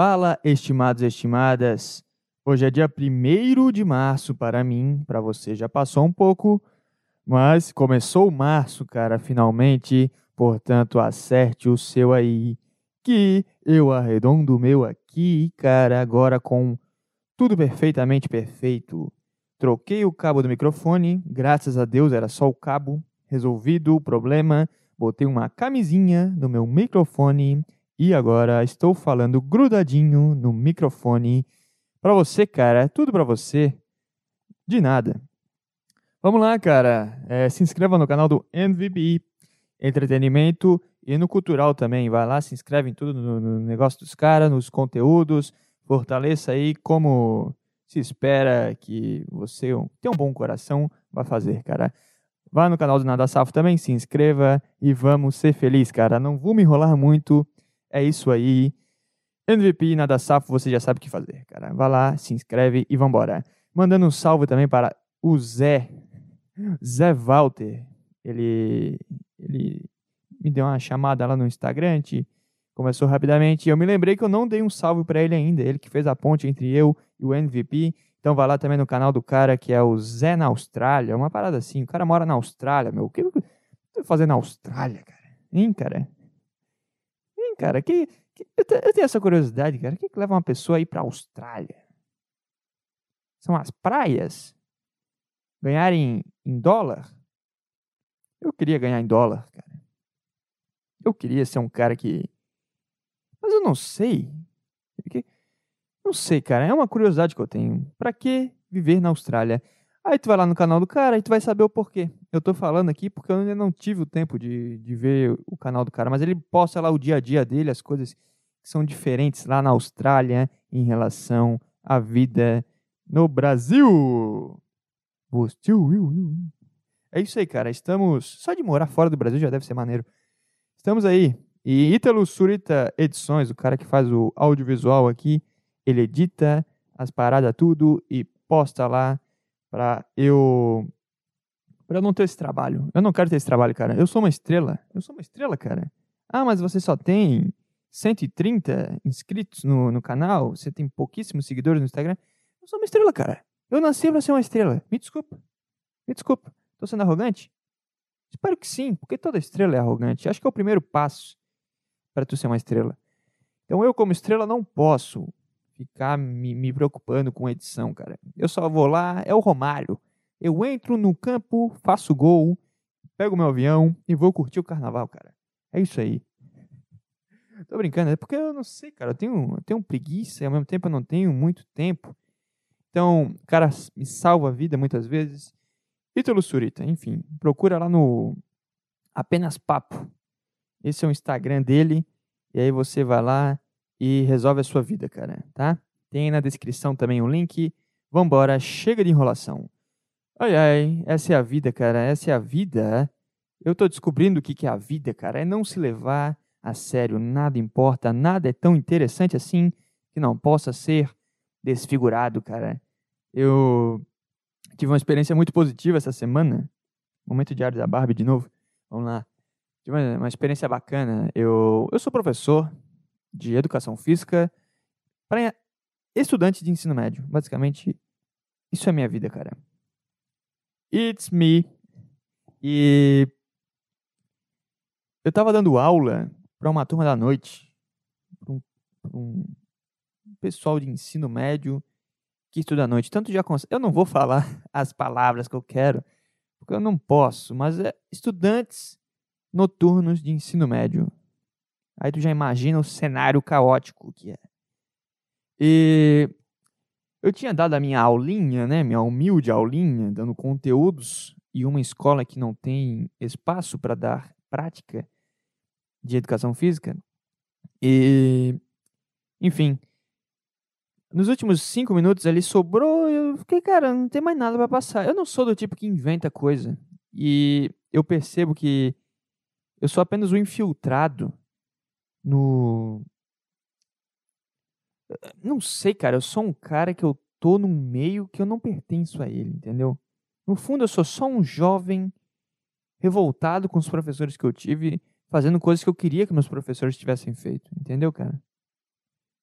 Fala, estimados e estimadas. Hoje é dia 1 de março para mim, para você já passou um pouco, mas começou março, cara, finalmente. Portanto, acerte o seu aí, que eu arredondo o meu aqui, cara, agora com tudo perfeitamente perfeito. Troquei o cabo do microfone, graças a Deus era só o cabo, resolvido o problema. Botei uma camisinha no meu microfone e agora estou falando grudadinho no microfone. Para você, cara, tudo para você. De nada. Vamos lá, cara. É, se inscreva no canal do MVP Entretenimento e no Cultural também. Vai lá, se inscreve em tudo no, no negócio dos caras, nos conteúdos. Fortaleça aí como se espera que você tenha um bom coração, vai fazer, cara. Vá no canal do Nada Safo também, se inscreva e vamos ser felizes, cara. Não vou me enrolar muito. É isso aí. MVP Nada Safo, você já sabe o que fazer, cara. Vá lá, se inscreve e vambora. Mandando um salve também para o Zé. Zé Walter. Ele, ele me deu uma chamada lá no Instagram, começou rapidamente. Eu me lembrei que eu não dei um salve para ele ainda. Ele que fez a ponte entre eu e o MVP. Então vai lá também no canal do cara que é o Zé na Austrália. Uma parada assim. O cara mora na Austrália, meu. O que eu tô fazendo na Austrália, cara? Hein, cara? Cara? Que, que eu, eu, tenho essa curiosidade, cara. O que, que leva uma pessoa a ir para a Austrália? São as praias? Ganhar em, dólar? Eu queria ganhar em dólar, cara. Eu queria ser um cara que. Mas eu não sei. Não sei, cara. É uma curiosidade que eu tenho. Para que viver na Austrália? Aí tu vai lá no canal do cara e tu vai saber o porquê. Eu tô falando aqui porque eu ainda não tive o tempo de, de ver o canal do cara, mas ele posta lá o dia a dia dele, as coisas que são diferentes lá na Austrália em relação à vida no Brasil. É isso aí, cara. Estamos. Só de morar fora do Brasil já deve ser maneiro. Estamos aí. E Ítalo Surita Edições, o cara que faz o audiovisual aqui, ele edita as paradas tudo e posta lá para eu para não ter esse trabalho. Eu não quero ter esse trabalho, cara. Eu sou uma estrela. Eu sou uma estrela, cara. Ah, mas você só tem 130 inscritos no, no canal, você tem pouquíssimos seguidores no Instagram. Eu sou uma estrela, cara. Eu nasci para ser uma estrela. Me desculpa. Me desculpa. Tô sendo arrogante? Espero que sim, porque toda estrela é arrogante. Acho que é o primeiro passo para tu ser uma estrela. Então eu, como estrela, não posso ficar me, me preocupando com edição, cara. Eu só vou lá, é o Romário. Eu entro no campo, faço gol, pego meu avião e vou curtir o carnaval, cara. É isso aí. Tô brincando, é porque eu não sei, cara. Eu tenho, eu tenho preguiça e ao mesmo tempo eu não tenho muito tempo. Então, cara, me salva a vida muitas vezes. Ítalo Surita, enfim, procura lá no Apenas Papo. Esse é o Instagram dele. E aí você vai lá e resolve a sua vida, cara, tá? Tem na descrição também um link. Vambora, chega de enrolação. Ai, ai, essa é a vida, cara, essa é a vida. Eu tô descobrindo o que é a vida, cara. É não se levar a sério, nada importa, nada é tão interessante assim que não possa ser desfigurado, cara. Eu tive uma experiência muito positiva essa semana. Momento diário da Barbie de novo. Vamos lá. Tive uma, uma experiência bacana. Eu, eu sou professor, de educação física para estudantes de ensino médio. Basicamente, isso é minha vida, cara. It's me. E eu tava dando aula para uma turma da noite, um, um, pessoal de ensino médio que estuda à noite. Tanto já eu não vou falar as palavras que eu quero, porque eu não posso, mas é estudantes noturnos de ensino médio. Aí tu já imagina o cenário caótico que é. E eu tinha dado a minha aulinha, né, minha humilde aulinha, dando conteúdos e uma escola que não tem espaço para dar prática de educação física. E, enfim, nos últimos cinco minutos ali sobrou, eu fiquei, cara, não tem mais nada para passar. Eu não sou do tipo que inventa coisa. E eu percebo que eu sou apenas um infiltrado no. Não sei, cara. Eu sou um cara que eu tô num meio que eu não pertenço a ele, entendeu? No fundo, eu sou só um jovem revoltado com os professores que eu tive, fazendo coisas que eu queria que meus professores tivessem feito, entendeu, cara?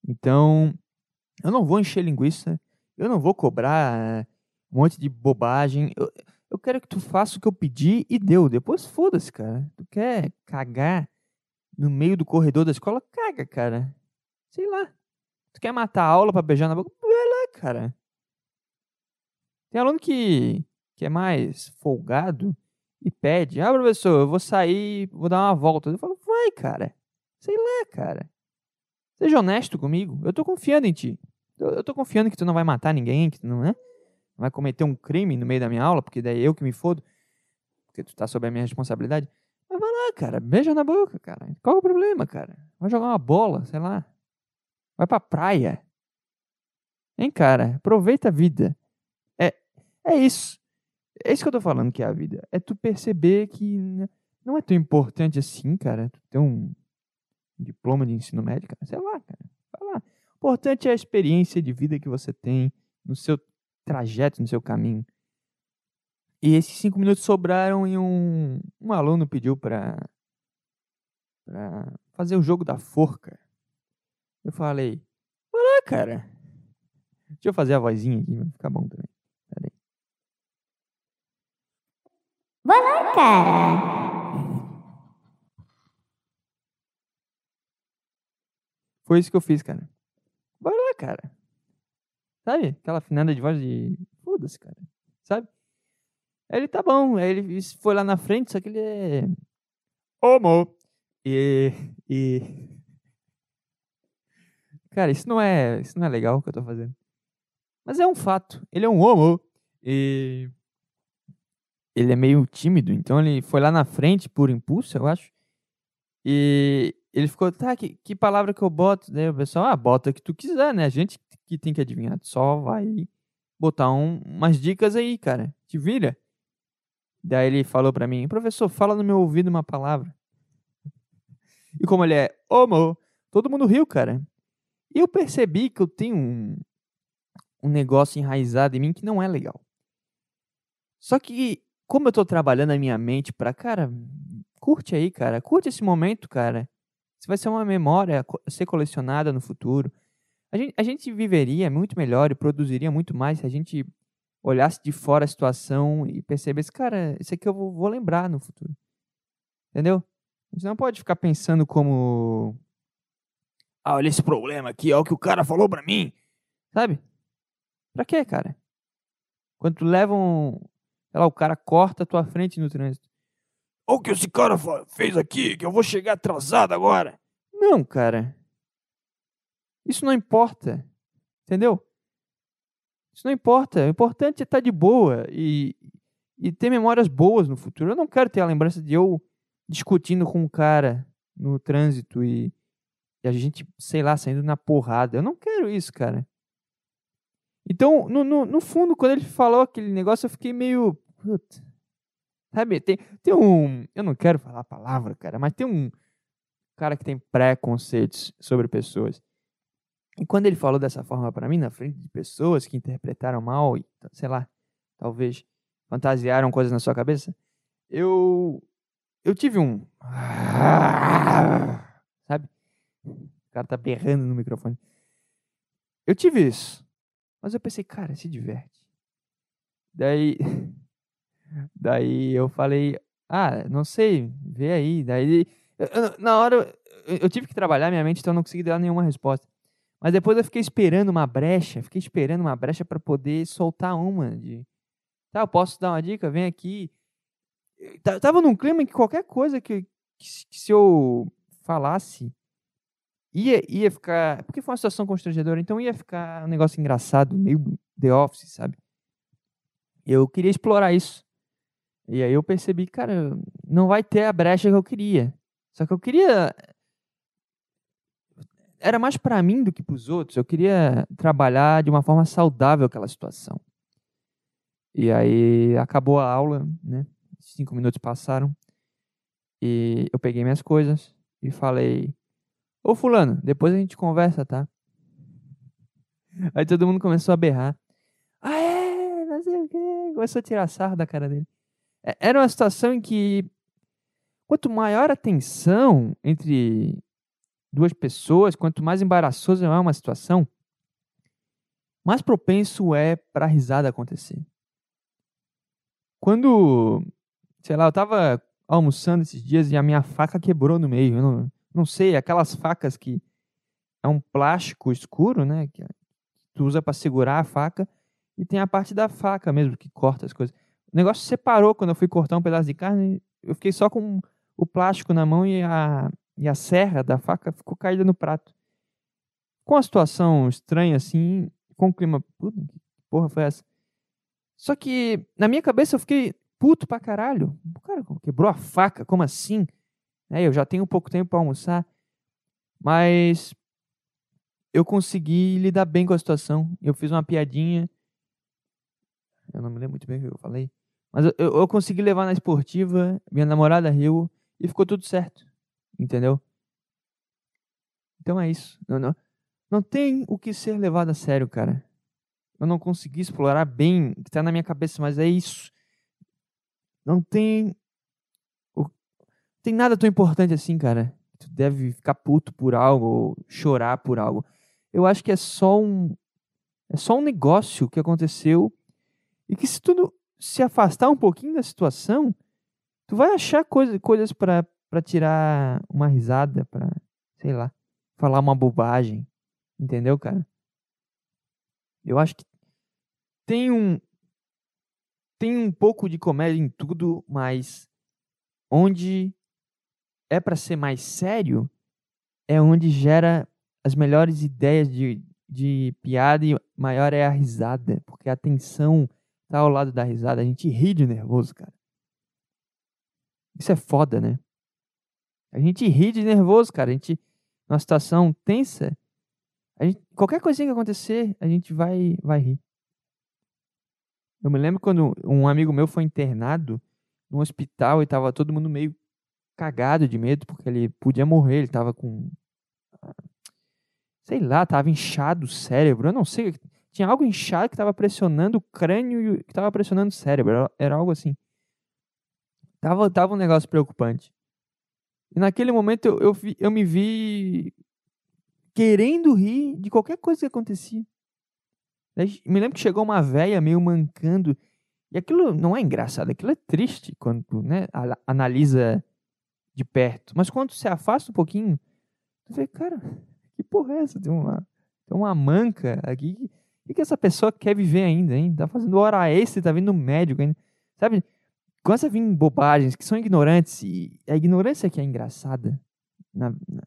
Então, eu não vou encher linguiça, eu não vou cobrar eh, um monte de bobagem. Eu, eu quero que tu faça o que eu pedi e deu. Depois foda-se, cara. Tu quer cagar no meio do corredor da escola? Caga, cara. Sei lá. Tu quer matar a aula pra beijar na boca? Vai lá, cara. Tem aluno que, que é mais folgado e pede, ah, professor, eu vou sair, vou dar uma volta. Eu falo, vai, cara. Sei lá, cara. Seja honesto comigo. Eu tô confiando em ti. Eu, eu tô confiando que tu não vai matar ninguém, que tu não, né? vai cometer um crime no meio da minha aula, porque daí eu que me fodo, porque tu tá sob a minha responsabilidade. Mas vai lá, cara, beija na boca, cara. Qual é o problema, cara? Vai jogar uma bola, sei lá. Vai pra praia. Hein, cara? Aproveita a vida. É isso. É isso que eu tô falando que é a vida. É tu perceber que não é tão importante assim, cara. Tu ter um diploma de ensino médio, cara. Sei lá, cara. Vai lá. O importante é a experiência de vida que você tem no seu trajeto, no seu caminho. E esses cinco minutos sobraram e um, um aluno pediu pra fazer o jogo da forca. Eu falei, vai lá, cara. Deixa eu fazer a vozinha aqui, vai ficar bom também. Vai lá, cara. Foi isso que eu fiz, cara. Vai lá, cara. Sabe? Aquela afinada de voz de. Foda-se, cara. Sabe? Aí ele tá bom. Aí ele foi lá na frente, só que ele é. Homo. E. E. Cara, isso não é. Isso não é legal o que eu tô fazendo. Mas é um fato. Ele é um homo. E ele é meio tímido, então ele foi lá na frente por impulso, eu acho. E ele ficou, tá, que, que palavra que eu boto? Daí o pessoal, ah, bota o que tu quiser, né? A gente que tem que adivinhar, só vai botar um, umas dicas aí, cara. Te vira. Daí ele falou para mim, professor, fala no meu ouvido uma palavra. E como ele é homo, todo mundo riu, cara. E eu percebi que eu tenho um, um negócio enraizado em mim que não é legal. Só que como eu tô trabalhando a minha mente pra, cara, curte aí, cara. Curte esse momento, cara. Isso vai ser uma memória a ser colecionada no futuro. A gente, a gente viveria muito melhor e produziria muito mais se a gente olhasse de fora a situação e percebesse, cara, isso aqui eu vou, vou lembrar no futuro. Entendeu? A gente não pode ficar pensando como. Ah, olha esse problema aqui, olha o que o cara falou pra mim. Sabe? Pra quê, cara? Quando tu leva um, Sei lá, o cara corta a tua frente no trânsito. Olha o que esse cara fez aqui, que eu vou chegar atrasado agora. Não, cara. Isso não importa. Entendeu? Isso não importa. O importante é estar de boa e, e ter memórias boas no futuro. Eu não quero ter a lembrança de eu discutindo com um cara no trânsito e, e a gente, sei lá, saindo na porrada. Eu não quero isso, cara. Então, no, no, no fundo, quando ele falou aquele negócio, eu fiquei meio Puta. Sabe, tem, tem um. Eu não quero falar a palavra, cara, mas tem um cara que tem preconceitos sobre pessoas. E quando ele falou dessa forma para mim, na frente de pessoas que interpretaram mal, e, sei lá, talvez fantasiaram coisas na sua cabeça, eu. Eu tive um. O cara tá berrando no microfone. Eu tive isso. Mas eu pensei, cara, se diverte. Daí. Daí eu falei, ah, não sei, vê aí. Daí, eu, na hora, eu tive que trabalhar minha mente, então eu não consegui dar nenhuma resposta. Mas depois eu fiquei esperando uma brecha, fiquei esperando uma brecha para poder soltar uma. De, tá, eu posso dar uma dica? Vem aqui. Tava num clima em que qualquer coisa que, que se eu falasse ia, ia ficar. Porque foi uma situação constrangedora, então ia ficar um negócio engraçado, meio The Office, sabe? Eu queria explorar isso. E aí eu percebi, cara, não vai ter a brecha que eu queria. Só que eu queria era mais para mim do que para os outros. Eu queria trabalhar de uma forma saudável aquela situação. E aí acabou a aula, né? Cinco minutos passaram e eu peguei minhas coisas e falei: Ô fulano, depois a gente conversa, tá? Aí todo mundo começou a berrar. Ah, é, não sei o quê. Começou a tirar sarro da cara dele. É, era uma situação em que quanto maior a tensão entre duas pessoas, quanto mais embaraçoso é uma situação, mais propenso é para a risada acontecer. Quando, sei lá, eu tava almoçando esses dias e a minha faca quebrou no meio. Eu não, não sei, aquelas facas que é um plástico escuro, né? Que tu usa para segurar a faca e tem a parte da faca mesmo que corta as coisas. O negócio separou quando eu fui cortar um pedaço de carne. Eu fiquei só com o plástico na mão e a, e a serra da faca ficou caída no prato. Com a situação estranha assim, com o clima. Puta, que porra foi essa? Só que na minha cabeça eu fiquei puto pra caralho. O cara quebrou a faca, como assim? É, eu já tenho pouco tempo para almoçar. Mas eu consegui lidar bem com a situação. Eu fiz uma piadinha. Eu não me lembro muito bem o que eu falei. Mas eu, eu consegui levar na esportiva. Minha namorada riu e ficou tudo certo. Entendeu? Então é isso. Não, não, não tem o que ser levado a sério, cara. Eu não consegui explorar bem o que está na minha cabeça, mas é isso. Não tem. Tem nada tão importante assim, cara. Tu deve ficar puto por algo ou chorar por algo. Eu acho que é só um. É só um negócio que aconteceu e que se tu se afastar um pouquinho da situação, tu vai achar coisa, coisas para tirar uma risada, para sei lá, falar uma bobagem. Entendeu, cara? Eu acho que tem um tem um pouco de comédia em tudo, mas onde é para ser mais sério é onde gera as melhores ideias de, de piada e maior é a risada, porque a tensão tá ao lado da risada, a gente ri de nervoso, cara. Isso é foda, né? A gente ri de nervoso, cara. A gente, numa situação tensa, Gente, qualquer coisinha que acontecer, a gente vai, vai rir. Eu me lembro quando um amigo meu foi internado no hospital e tava todo mundo meio cagado de medo porque ele podia morrer, ele tava com sei lá, tava inchado o cérebro, eu não sei, tinha algo inchado que tava pressionando o crânio e que tava pressionando o cérebro, era, algo assim. Tava, tava um negócio preocupante. E naquele momento eu, eu, eu me vi querendo rir de qualquer coisa que acontecia. Me lembro que chegou uma velha meio mancando. E aquilo não é engraçado, aquilo é triste quando né, analisa de perto. Mas quando se afasta um pouquinho, tu vê, cara, que porra é essa? Tem uma, tem uma manca aqui. O que, que essa pessoa quer viver ainda, hein? Tá fazendo hora extra, tá vindo médico ainda. Sabe? Começa a vir bobagens que são ignorantes. E a ignorância que é engraçada na, na,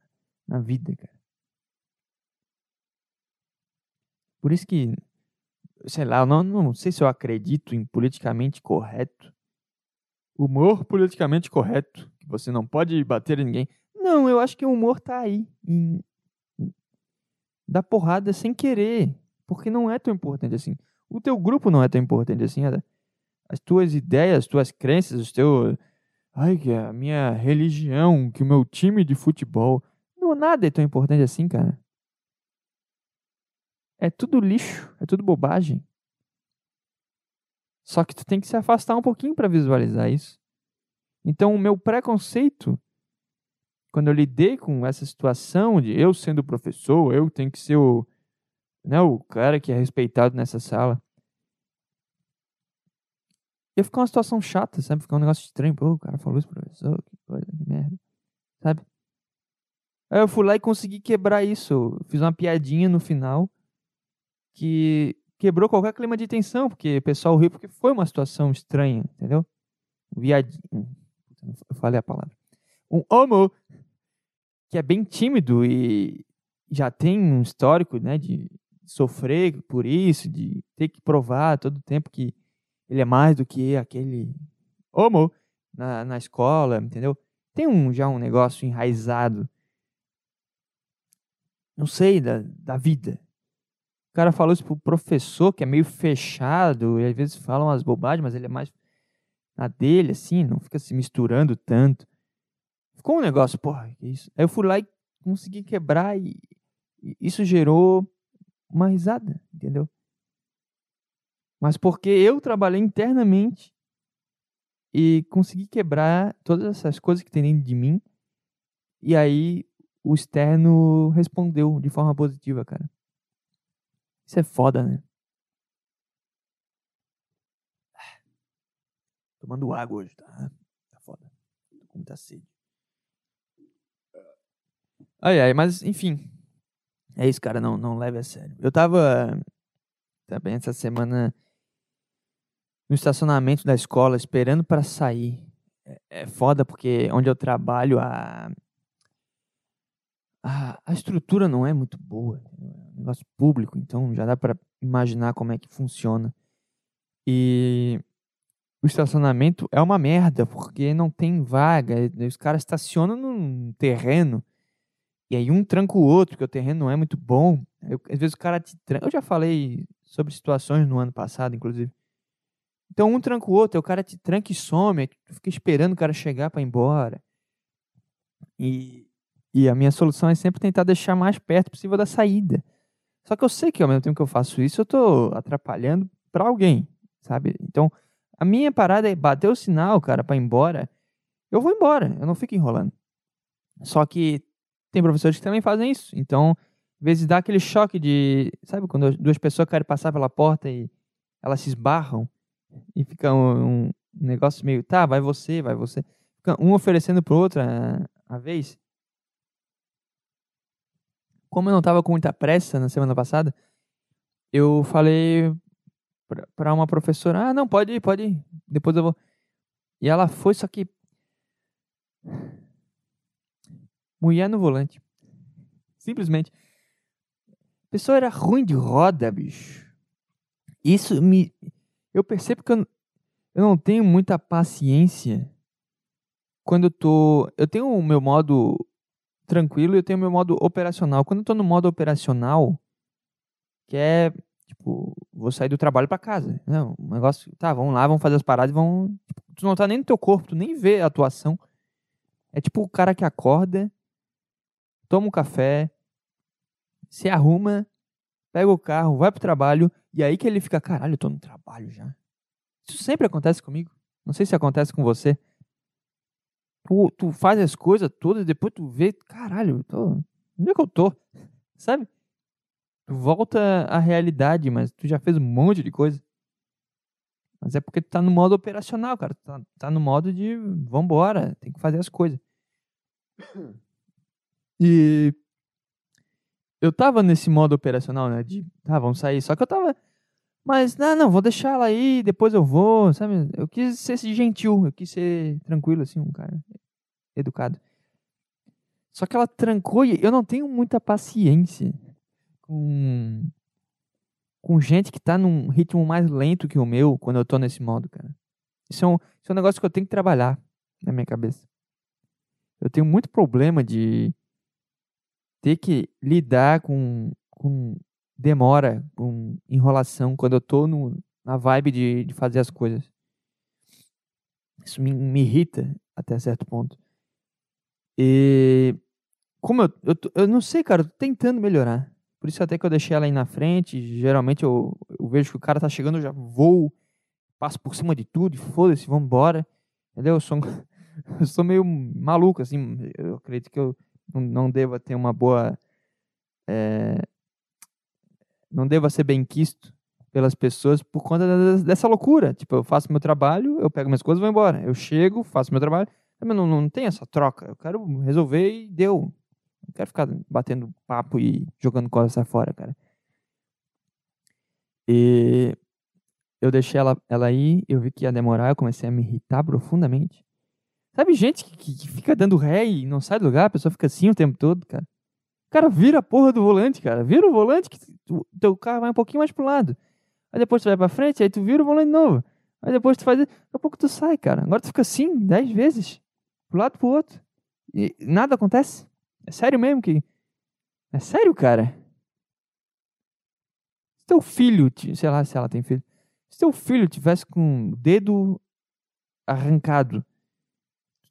na vida, cara. Por isso que, sei lá, eu não, não sei se eu acredito em politicamente correto. Humor politicamente correto. Que você não pode bater em ninguém. Não, eu acho que o humor tá aí. Em, dar porrada sem querer. Porque não é tão importante assim. O teu grupo não é tão importante assim. As tuas ideias, as tuas crenças, os teus. Ai, que a minha religião, que o meu time de futebol. Não, nada é tão importante assim, cara. É tudo lixo, é tudo bobagem. Só que tu tem que se afastar um pouquinho para visualizar isso. Então, o meu preconceito, quando eu lidei com essa situação de eu sendo professor, eu tenho que ser o, né, o cara que é respeitado nessa sala. Ia ficar uma situação chata, sabe? Ficar um negócio estranho. Pô, o cara falou isso, professor, que coisa, que merda. Sabe? Aí eu fui lá e consegui quebrar isso. fiz uma piadinha no final que quebrou qualquer clima de tensão, porque o pessoal riu porque foi uma situação estranha, entendeu? Viadinho. Eu falei a palavra. Um homo que é bem tímido e já tem um histórico, né, de sofrer por isso, de ter que provar todo o tempo que ele é mais do que aquele homo na, na escola, entendeu? Tem um, já um negócio enraizado, não sei, da, da vida, cara falou isso pro professor, que é meio fechado, e às vezes fala umas bobagens, mas ele é mais na dele, assim, não fica se misturando tanto. Ficou um negócio, porra, que isso? Aí eu fui lá e consegui quebrar e, e isso gerou uma risada, entendeu? Mas porque eu trabalhei internamente e consegui quebrar todas essas coisas que tem dentro de mim. E aí o externo respondeu de forma positiva, cara. Isso é foda, né? Tomando água hoje, tá? Tá foda. Tô com muita sede. Ai, ai, mas enfim. É isso, cara. Não, não leve a sério. Eu tava também essa semana no estacionamento da escola esperando para sair. É, é foda porque onde eu trabalho a, a, a estrutura não é muito boa. É um negócio público, então já dá para imaginar como é que funciona. E o estacionamento é uma merda, porque não tem vaga. Os caras estacionam num terreno. E aí um tranca o outro, porque o terreno não é muito bom. Eu, às vezes o cara te tranca. Eu já falei sobre situações no ano passado, inclusive. Então um tranca o outro, o cara te tranca e some, tu fica esperando o cara chegar para ir embora. E, e a minha solução é sempre tentar deixar mais perto possível da saída. Só que eu sei que ao mesmo tempo que eu faço isso, eu tô atrapalhando para alguém, sabe? Então, a minha parada é bater o sinal, cara, para ir embora. Eu vou embora, eu não fico enrolando. Só que tem professores que também fazem isso. Então, às vezes dá aquele choque de. Sabe quando duas pessoas querem passar pela porta e elas se esbarram? E fica um, um negócio meio. Tá, vai você, vai você. Fica um oferecendo pro outro a, a vez. Como eu não tava com muita pressa na semana passada, eu falei para uma professora: ah, não, pode ir, pode ir. Depois eu vou. E ela foi, só que. Mulher no volante. Simplesmente. A pessoa era ruim de roda, bicho. Isso me. Eu percebo que eu, eu não tenho muita paciência quando eu tô. Eu tenho o meu modo tranquilo e eu tenho meu modo operacional. Quando eu tô no modo operacional, que é Tipo, vou sair do trabalho para casa. Não, o negócio, tá, vamos lá, vamos fazer as paradas vão. Tipo, tu não tá nem no teu corpo, tu nem vê a atuação. É tipo o cara que acorda, toma um café, se arruma, pega o carro, vai pro trabalho, e aí que ele fica, caralho, eu tô no trabalho já. Isso sempre acontece comigo. Não sei se acontece com você. Tu, tu faz as coisas todas, depois tu vê, caralho, tô. Onde é que eu tô? Sabe? Tu volta à realidade, mas tu já fez um monte de coisa. Mas é porque tu tá no modo operacional, cara. Tu tá, tá no modo de vambora, tem que fazer as coisas. E eu tava nesse modo operacional, né? De, tá, vamos sair. Só que eu tava. Mas, não, não, vou deixar ela aí, depois eu vou, sabe? Eu quis ser gentil, eu quis ser tranquilo, assim, um cara educado. Só que ela trancou e eu não tenho muita paciência com, com gente que tá num ritmo mais lento que o meu quando eu tô nesse modo, cara. Isso é um, isso é um negócio que eu tenho que trabalhar na minha cabeça. Eu tenho muito problema de ter que lidar com, com demora, com enrolação, quando eu tô no, na vibe de, de fazer as coisas. Isso me, me irrita até certo ponto. E como eu, eu, eu não sei, cara, eu tô tentando melhorar. Por isso até que eu deixei ela aí na frente. Geralmente eu, eu vejo que o cara tá chegando, eu já vou, passo por cima de tudo foda-se, vamos embora. Entendeu? Eu sou, eu sou meio maluco, assim. Eu acredito que eu não, não deva ter uma boa. É, não deva ser bem quisto pelas pessoas por conta dessa loucura. Tipo, eu faço meu trabalho, eu pego minhas coisas e vou embora. Eu chego, faço meu trabalho. Mas não, não tem essa troca. Eu quero resolver e deu. Não quero ficar batendo papo e jogando coisa fora, cara. E eu deixei ela, ela aí, eu vi que ia demorar, eu comecei a me irritar profundamente. Sabe gente que, que, que fica dando ré e não sai do lugar, a pessoa fica assim o tempo todo, cara. Cara, vira a porra do volante, cara. Vira o volante que o teu carro vai um pouquinho mais pro lado. Aí depois tu vai pra frente, aí tu vira o volante de novo. Aí depois tu faz. Daqui a pouco tu sai, cara. Agora tu fica assim, dez vezes. Pro lado pro outro. E nada acontece. É sério mesmo que. É sério, cara? Se teu filho, sei lá se ela tem filho. Se teu filho tivesse com o dedo arrancado,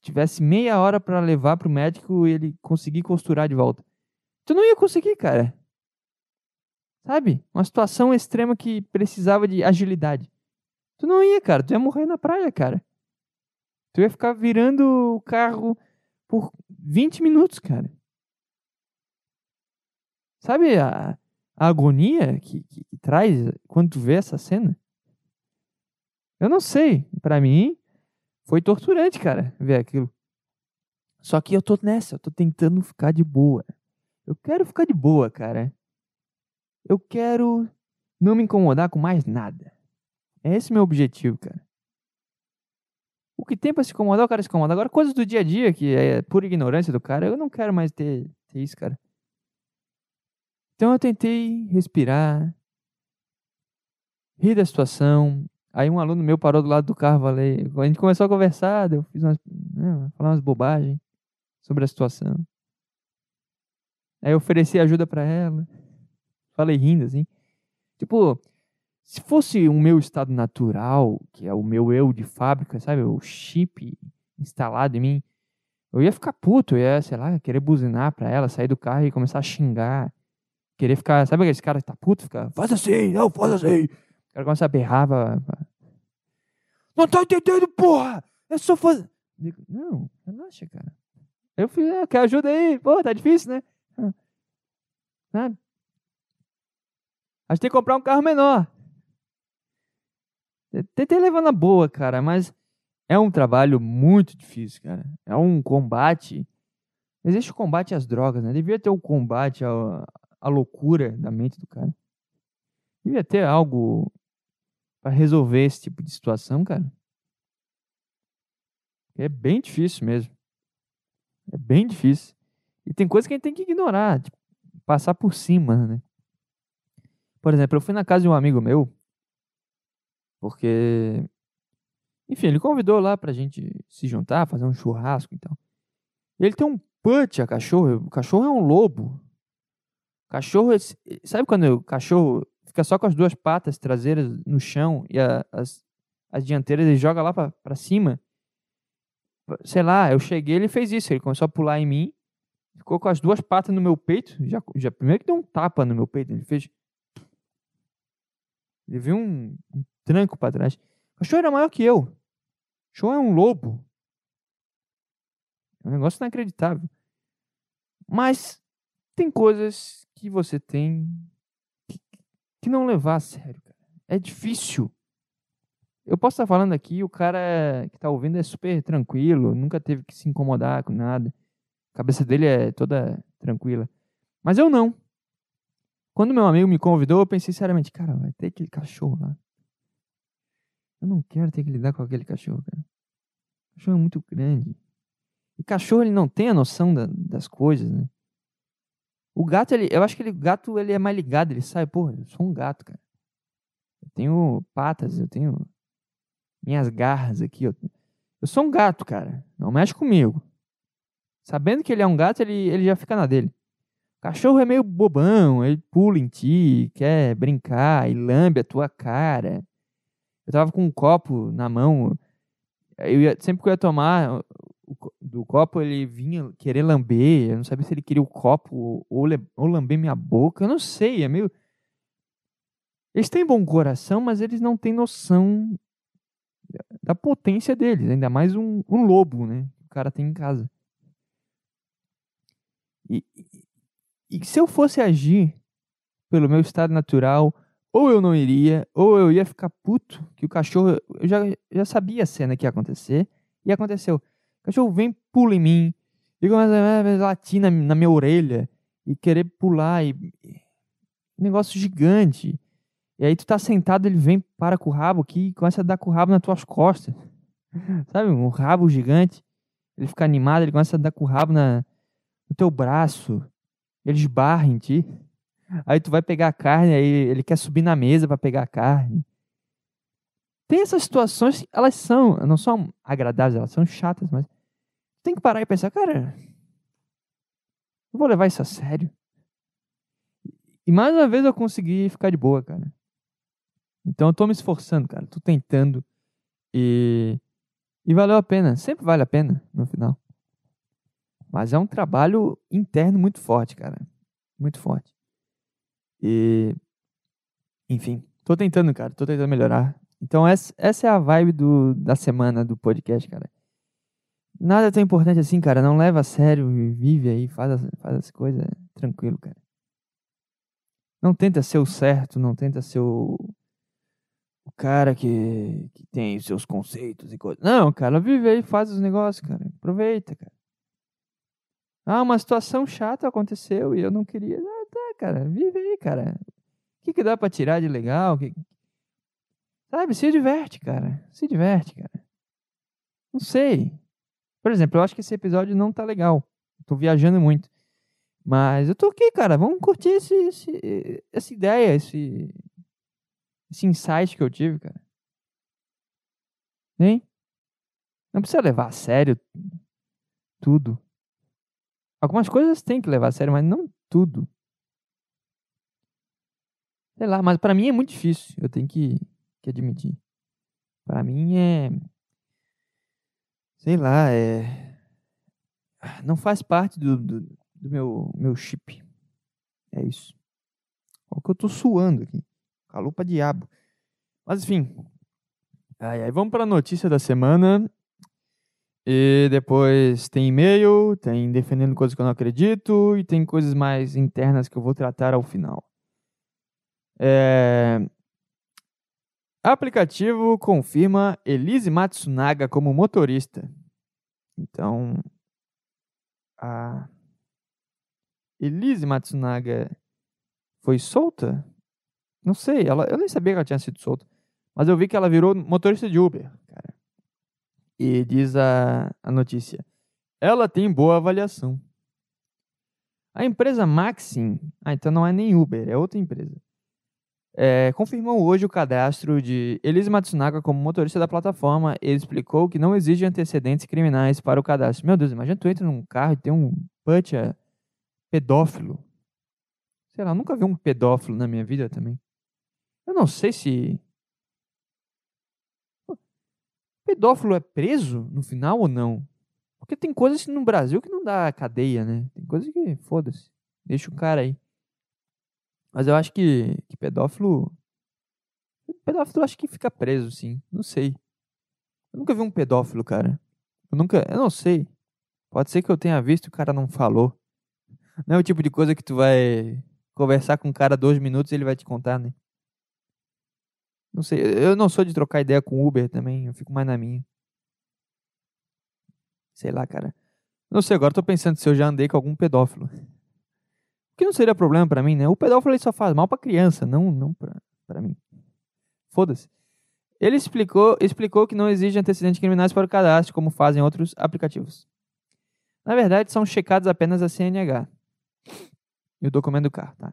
tivesse meia hora para levar pro médico e ele conseguir costurar de volta. Tu não ia conseguir, cara. Sabe? Uma situação extrema que precisava de agilidade. Tu não ia, cara. Tu ia morrer na praia, cara. Tu ia ficar virando o carro por 20 minutos, cara. Sabe a, a agonia que, que, que traz quando tu vê essa cena? Eu não sei. Pra mim, foi torturante, cara, ver aquilo. Só que eu tô nessa, eu tô tentando ficar de boa. Eu quero ficar de boa, cara. Eu quero não me incomodar com mais nada. É esse meu objetivo, cara. O que tem pra se incomodar, o cara se incomoda. Agora, coisas do dia a dia, que é pura ignorância do cara, eu não quero mais ter, ter isso, cara. Então eu tentei respirar, rir da situação. Aí um aluno meu parou do lado do carro, falei, a gente começou a conversar, eu fiz umas, né, falar umas bobagens sobre a situação. Aí eu ofereci ajuda para ela. Falei rindo assim. Tipo, se fosse o meu estado natural, que é o meu eu de fábrica, sabe? O chip instalado em mim, eu ia ficar puto, eu ia, sei lá, querer buzinar pra ela, sair do carro e começar a xingar. Querer ficar, sabe aquele cara que tá puto? Fica, faz assim, não, faz assim. O cara começa a berrar, pra, pra... não tá entendendo, porra! É só fazer. Não, relaxa, cara. Eu fiz, ah, quer ajuda aí? Pô, tá difícil, né? Sabe? A gente tem que comprar um carro menor. Tentei levar na boa, cara, mas é um trabalho muito difícil, cara. É um combate. Existe o combate às drogas, né? Devia ter o um combate à, à loucura da mente do cara. Devia ter algo para resolver esse tipo de situação, cara. É bem difícil mesmo. É bem difícil. E tem coisa que a gente tem que ignorar, tipo, passar por cima, né? Por exemplo, eu fui na casa de um amigo meu porque, enfim, ele convidou lá pra gente se juntar, fazer um churrasco e tal. Ele tem um put a cachorro. O cachorro é um lobo. O cachorro, sabe quando o cachorro fica só com as duas patas traseiras no chão e a, as, as dianteiras ele joga lá pra, pra cima? Sei lá, eu cheguei, ele fez isso. Ele começou a pular em mim, ficou com as duas patas no meu peito. Já, já primeiro que deu um tapa no meu peito. Ele fez. Ele viu um, um tranco para trás. O cachorro era maior que eu. O cachorro é um lobo. É um negócio inacreditável. Mas tem coisas que você tem que, que não levar a sério, cara. É difícil. Eu posso estar falando aqui, o cara que está ouvindo é super tranquilo, nunca teve que se incomodar com nada. A cabeça dele é toda tranquila. Mas eu não. Quando meu amigo me convidou, eu pensei seriamente, cara, vai ter aquele cachorro lá. Eu não quero ter que lidar com aquele cachorro, cara. O cachorro é muito grande. E cachorro, ele não tem a noção da, das coisas, né? O gato, ele, eu acho que ele, o gato ele é mais ligado, ele sabe, pô, eu sou um gato, cara. Eu tenho patas, eu tenho minhas garras aqui. Eu, eu sou um gato, cara. Não mexe comigo. Sabendo que ele é um gato, ele, ele já fica na dele. O cachorro é meio bobão, ele pula em ti, quer brincar e lambe a tua cara. Eu tava com um copo na mão. Eu ia, sempre que eu ia tomar o, do copo, ele vinha querer lamber. Eu não sabia se ele queria o copo ou, ou lamber minha boca. Eu não sei, é meio. Eles têm bom coração, mas eles não têm noção da potência deles. Ainda mais um, um lobo, né? O cara tem em casa. E, e, e se eu fosse agir pelo meu estado natural, ou eu não iria, ou eu ia ficar puto, que o cachorro. Eu já, já sabia a cena que ia acontecer, e aconteceu. O cachorro vem, pula em mim, e começa a latir na, na minha orelha, e querer pular, e. Negócio gigante. E aí tu tá sentado, ele vem, para com o rabo aqui, e começa a dar com o rabo nas tuas costas. Sabe, um rabo gigante. Ele fica animado, ele começa a dar com o rabo na, no teu braço. Ele esbarra em ti. Aí tu vai pegar a carne, aí ele quer subir na mesa para pegar a carne. Tem essas situações, elas são, não são agradáveis, elas são chatas, mas tem que parar e pensar, cara, eu vou levar isso a sério. E mais uma vez eu consegui ficar de boa, cara. Então eu tô me esforçando, cara, tô tentando e e valeu a pena, sempre vale a pena no final. Mas é um trabalho interno muito forte, cara. Muito forte. E. Enfim, tô tentando, cara. Tô tentando melhorar. Então, essa, é a vibe do, da semana do podcast, cara. Nada tão importante assim, cara. Não leva a sério, vive aí, faz as, faz as coisas tranquilo, cara. Não tenta ser o certo, não tenta ser o, o cara que, que tem seus conceitos e coisas. Não, cara, vive aí, faz os negócios, cara. Aproveita, cara. Ah, uma situação chata aconteceu e eu não queria. Ah, tá, cara, vive aí, cara. O que, que dá pra tirar de legal? Que... Sabe, se diverte, cara. Se diverte, cara. Não sei. Por exemplo, eu acho que esse episódio não tá legal. Tô viajando muito. Mas eu tô aqui, cara. Vamos curtir esse, esse, essa ideia, esse, esse insight que eu tive, cara. Nem? Não precisa levar a sério tudo. Algumas coisas tem que levar a sério, mas não tudo. Sei lá, mas para mim é muito difícil. Eu tenho que, que admitir. Para mim é. Sei lá, é. Não faz parte do, do do meu, meu chip. É isso. Olha o que eu tô suando aqui. Calor pra diabo. Mas enfim. Aí, aí vamos para a notícia da semana. E depois tem e-mail, tem defendendo coisas que eu não acredito e tem coisas mais internas que eu vou tratar ao final. É... Aplicativo confirma Elise Matsunaga como motorista. Então, a Elise Matsunaga foi solta? Não sei, ela, eu nem sabia que ela tinha sido solta. Mas eu vi que ela virou motorista de Uber, cara. E diz a, a notícia. Ela tem boa avaliação. A empresa Maxim, ah, então não é nem Uber, é outra empresa, é, confirmou hoje o cadastro de Elise Matsunaga como motorista da plataforma e explicou que não exige antecedentes criminais para o cadastro. Meu Deus, imagina tu entra num carro e tem um Butcher pedófilo. Sei lá, nunca vi um pedófilo na minha vida também. Eu não sei se. Pedófilo é preso no final ou não? Porque tem coisas no Brasil que não dá cadeia, né? Tem coisas que, foda-se, deixa o cara aí. Mas eu acho que, que pedófilo. Pedófilo eu acho que fica preso, sim. Não sei. Eu nunca vi um pedófilo, cara. Eu nunca. Eu não sei. Pode ser que eu tenha visto e o cara não falou. Não é o tipo de coisa que tu vai conversar com um cara dois minutos e ele vai te contar, né? Não sei, eu não sou de trocar ideia com Uber também, eu fico mais na minha. Sei lá, cara. Não sei, agora tô pensando se eu já andei com algum pedófilo. O que não seria problema para mim, né? O pedófilo ele só faz mal para criança, não não para mim. Foda-se. Ele explicou, explicou que não exige antecedentes criminais para o cadastro, como fazem outros aplicativos. Na verdade, são checados apenas a CNH e o documento do carro, tá?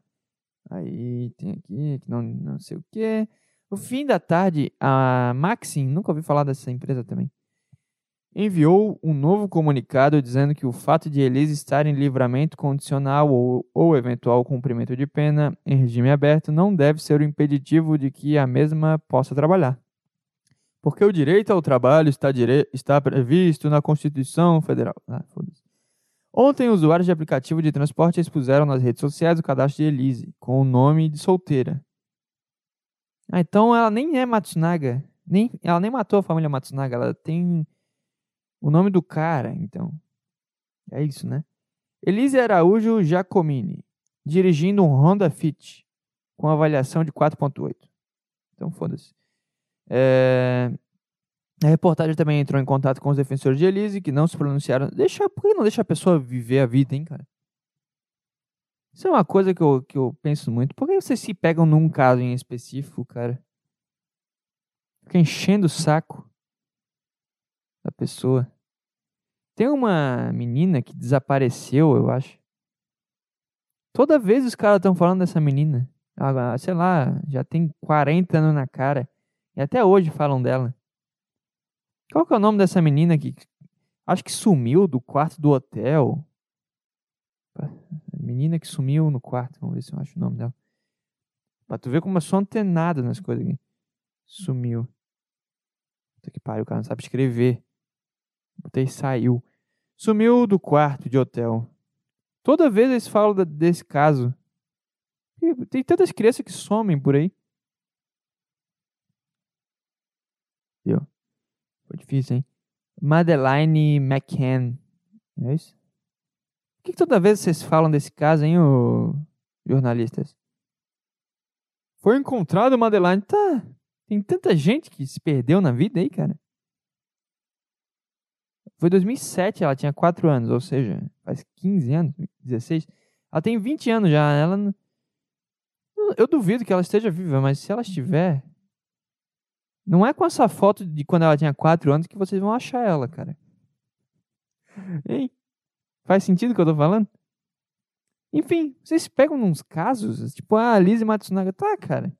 Aí tem aqui, não, não sei o que. No fim da tarde, a Maxim, nunca ouvi falar dessa empresa também, enviou um novo comunicado dizendo que o fato de Elise estar em livramento condicional ou, ou eventual cumprimento de pena em regime aberto não deve ser o impeditivo de que a mesma possa trabalhar. Porque o direito ao trabalho está, dire... está previsto na Constituição Federal. Ah. Ontem, usuários de aplicativo de transporte expuseram nas redes sociais o cadastro de Elise, com o nome de solteira. Ah, então ela nem é Matsunaga. Nem, ela nem matou a família Matsunaga. Ela tem o nome do cara, então. É isso, né? Elise Araújo Giacomini, dirigindo um Honda Fit, com avaliação de 4.8. Então, foda-se. É... A reportagem também entrou em contato com os defensores de Elise, que não se pronunciaram. Deixa, por que não deixa a pessoa viver a vida, hein, cara? Isso é uma coisa que eu, que eu penso muito. Por que vocês se pegam num caso em específico, cara? Fica enchendo o saco da pessoa. Tem uma menina que desapareceu, eu acho. Toda vez os caras estão falando dessa menina. Ela, sei lá, já tem 40 anos na cara. E até hoje falam dela. Qual que é o nome dessa menina que acho que sumiu do quarto do hotel? Menina que sumiu no quarto, vamos ver se eu acho o nome dela. Pra tu ver como eu sou antenado nas coisas aqui. Sumiu. Puta que pariu, o cara não sabe escrever. Botei saiu. Sumiu do quarto de hotel. Toda vez eles falam desse caso. Tem tantas crianças que somem por aí. Viu? Foi difícil, hein? Madeline McCann. É isso? Que, que, toda vez vocês falam desse caso, hein, ô, jornalistas? Foi encontrado Madeline. Tá. Tem tanta gente que se perdeu na vida aí, cara. Foi 2007, ela tinha 4 anos, ou seja, faz 15 anos, 16. Ela tem 20 anos já. Ela Eu duvido que ela esteja viva, mas se ela estiver. Não é com essa foto de quando ela tinha 4 anos que vocês vão achar ela, cara. Hein? Faz sentido o que eu tô falando? Enfim, vocês pegam uns casos, tipo, ah, Lizzie Matsunaga. Tá, cara.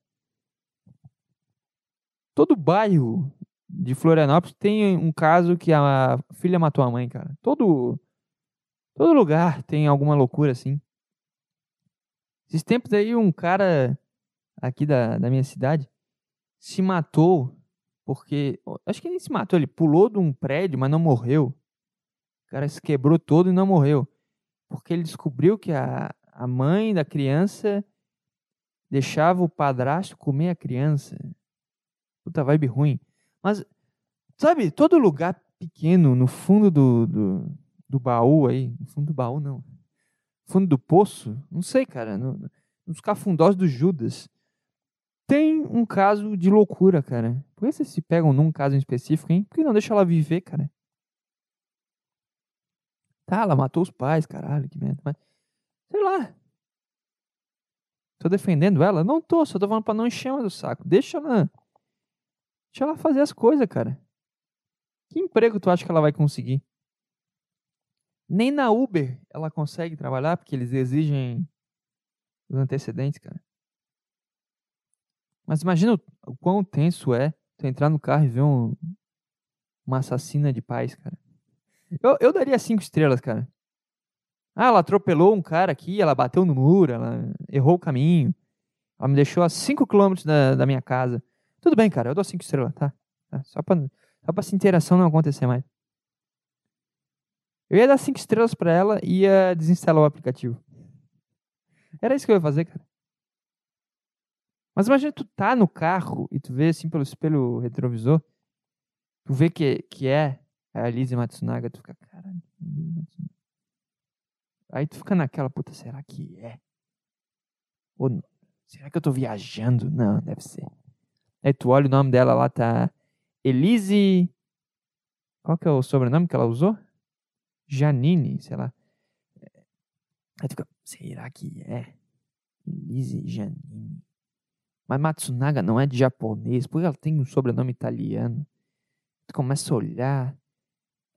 Todo bairro de Florianópolis tem um caso que a filha matou a mãe, cara. Todo, todo lugar tem alguma loucura assim. Esses tempos aí, um cara aqui da, da minha cidade se matou porque. Acho que nem se matou, ele pulou de um prédio, mas não morreu. Cara se quebrou todo e não morreu. Porque ele descobriu que a, a mãe da criança deixava o padrasto comer a criança. Puta vibe ruim. Mas, sabe, todo lugar pequeno, no fundo do, do, do baú aí, no fundo do baú não, no fundo do poço, não sei, cara, no, nos cafundós do Judas, tem um caso de loucura, cara. Por que vocês se pegam num caso em específico, hein? Por que não deixa ela viver, cara? Tá, ela matou os pais, caralho, que merda, mas, sei lá. Tô defendendo ela? Não tô, só tô falando pra não encher mais o saco. Deixa ela Deixa ela fazer as coisas, cara. Que emprego tu acha que ela vai conseguir? Nem na Uber ela consegue trabalhar porque eles exigem os antecedentes, cara. Mas imagina o, quão tenso é tu entrar no carro e ver um, uma assassina de paz, cara. Eu, eu daria cinco estrelas, cara. Ah, ela atropelou um cara aqui, ela bateu no muro, ela errou o caminho. Ela me deixou a 5 quilômetros da, da minha casa. Tudo bem, cara, eu dou 5 estrelas, tá? Tá, Só pra, só pra essa interação não acontecer mais. Eu ia dar 5 estrelas pra ela e ia desinstalar o aplicativo. Era isso que eu ia fazer, cara. Mas imagina tu tá no carro e tu vê assim pelo espelho retrovisor, tu vê que, que é a Elise Matsunaga, tu fica, caralho, Elise Matsunaga. Aí tu fica naquela, puta, será que é? Ou não? será que eu tô viajando? Não, deve ser. Aí tu olha o nome dela lá, tá Elise. Qual que é o sobrenome que ela usou? Janine, sei lá. Aí tu fica, será que é? Elise Janine. Mas Matsunaga não é de japonês, porque ela tem um sobrenome italiano. Tu começa a olhar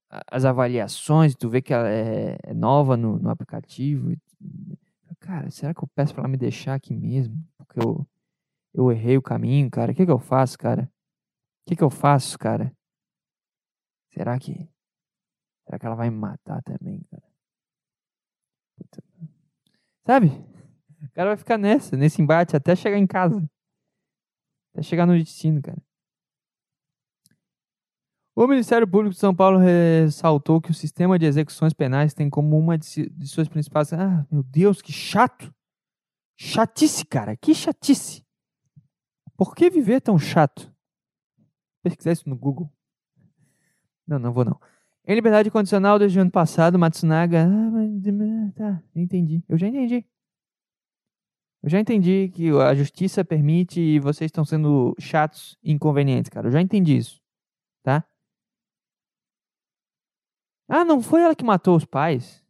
as avaliações, tu vê que ela é é nova no, no aplicativo. Cara, será que eu peço pra ela me deixar aqui mesmo? Porque eu, eu errei o caminho, cara. O que, que eu faço, cara? O que, que eu faço, cara? Será que. Será que ela vai me matar também, cara? Puta. Sabe? O cara vai ficar nessa, nesse embate até chegar em casa. Até chegar no destino, cara. O Ministério Público de São Paulo ressaltou que o sistema de execuções penais tem como uma de, de suas principais. Ah, meu Deus, que chato! Chatice, cara, que chatice! Por que viver tão chato? Pesquisar isso no Google. Não, não vou não. Em liberdade condicional desde o ano passado, Matsunaga. Ah, mas, tá, eu entendi. Eu já entendi. Eu já entendi que a justiça permite e vocês estão sendo chatos e inconvenientes, cara. Eu já entendi isso. Tá? Ah, não foi ela que matou os pais?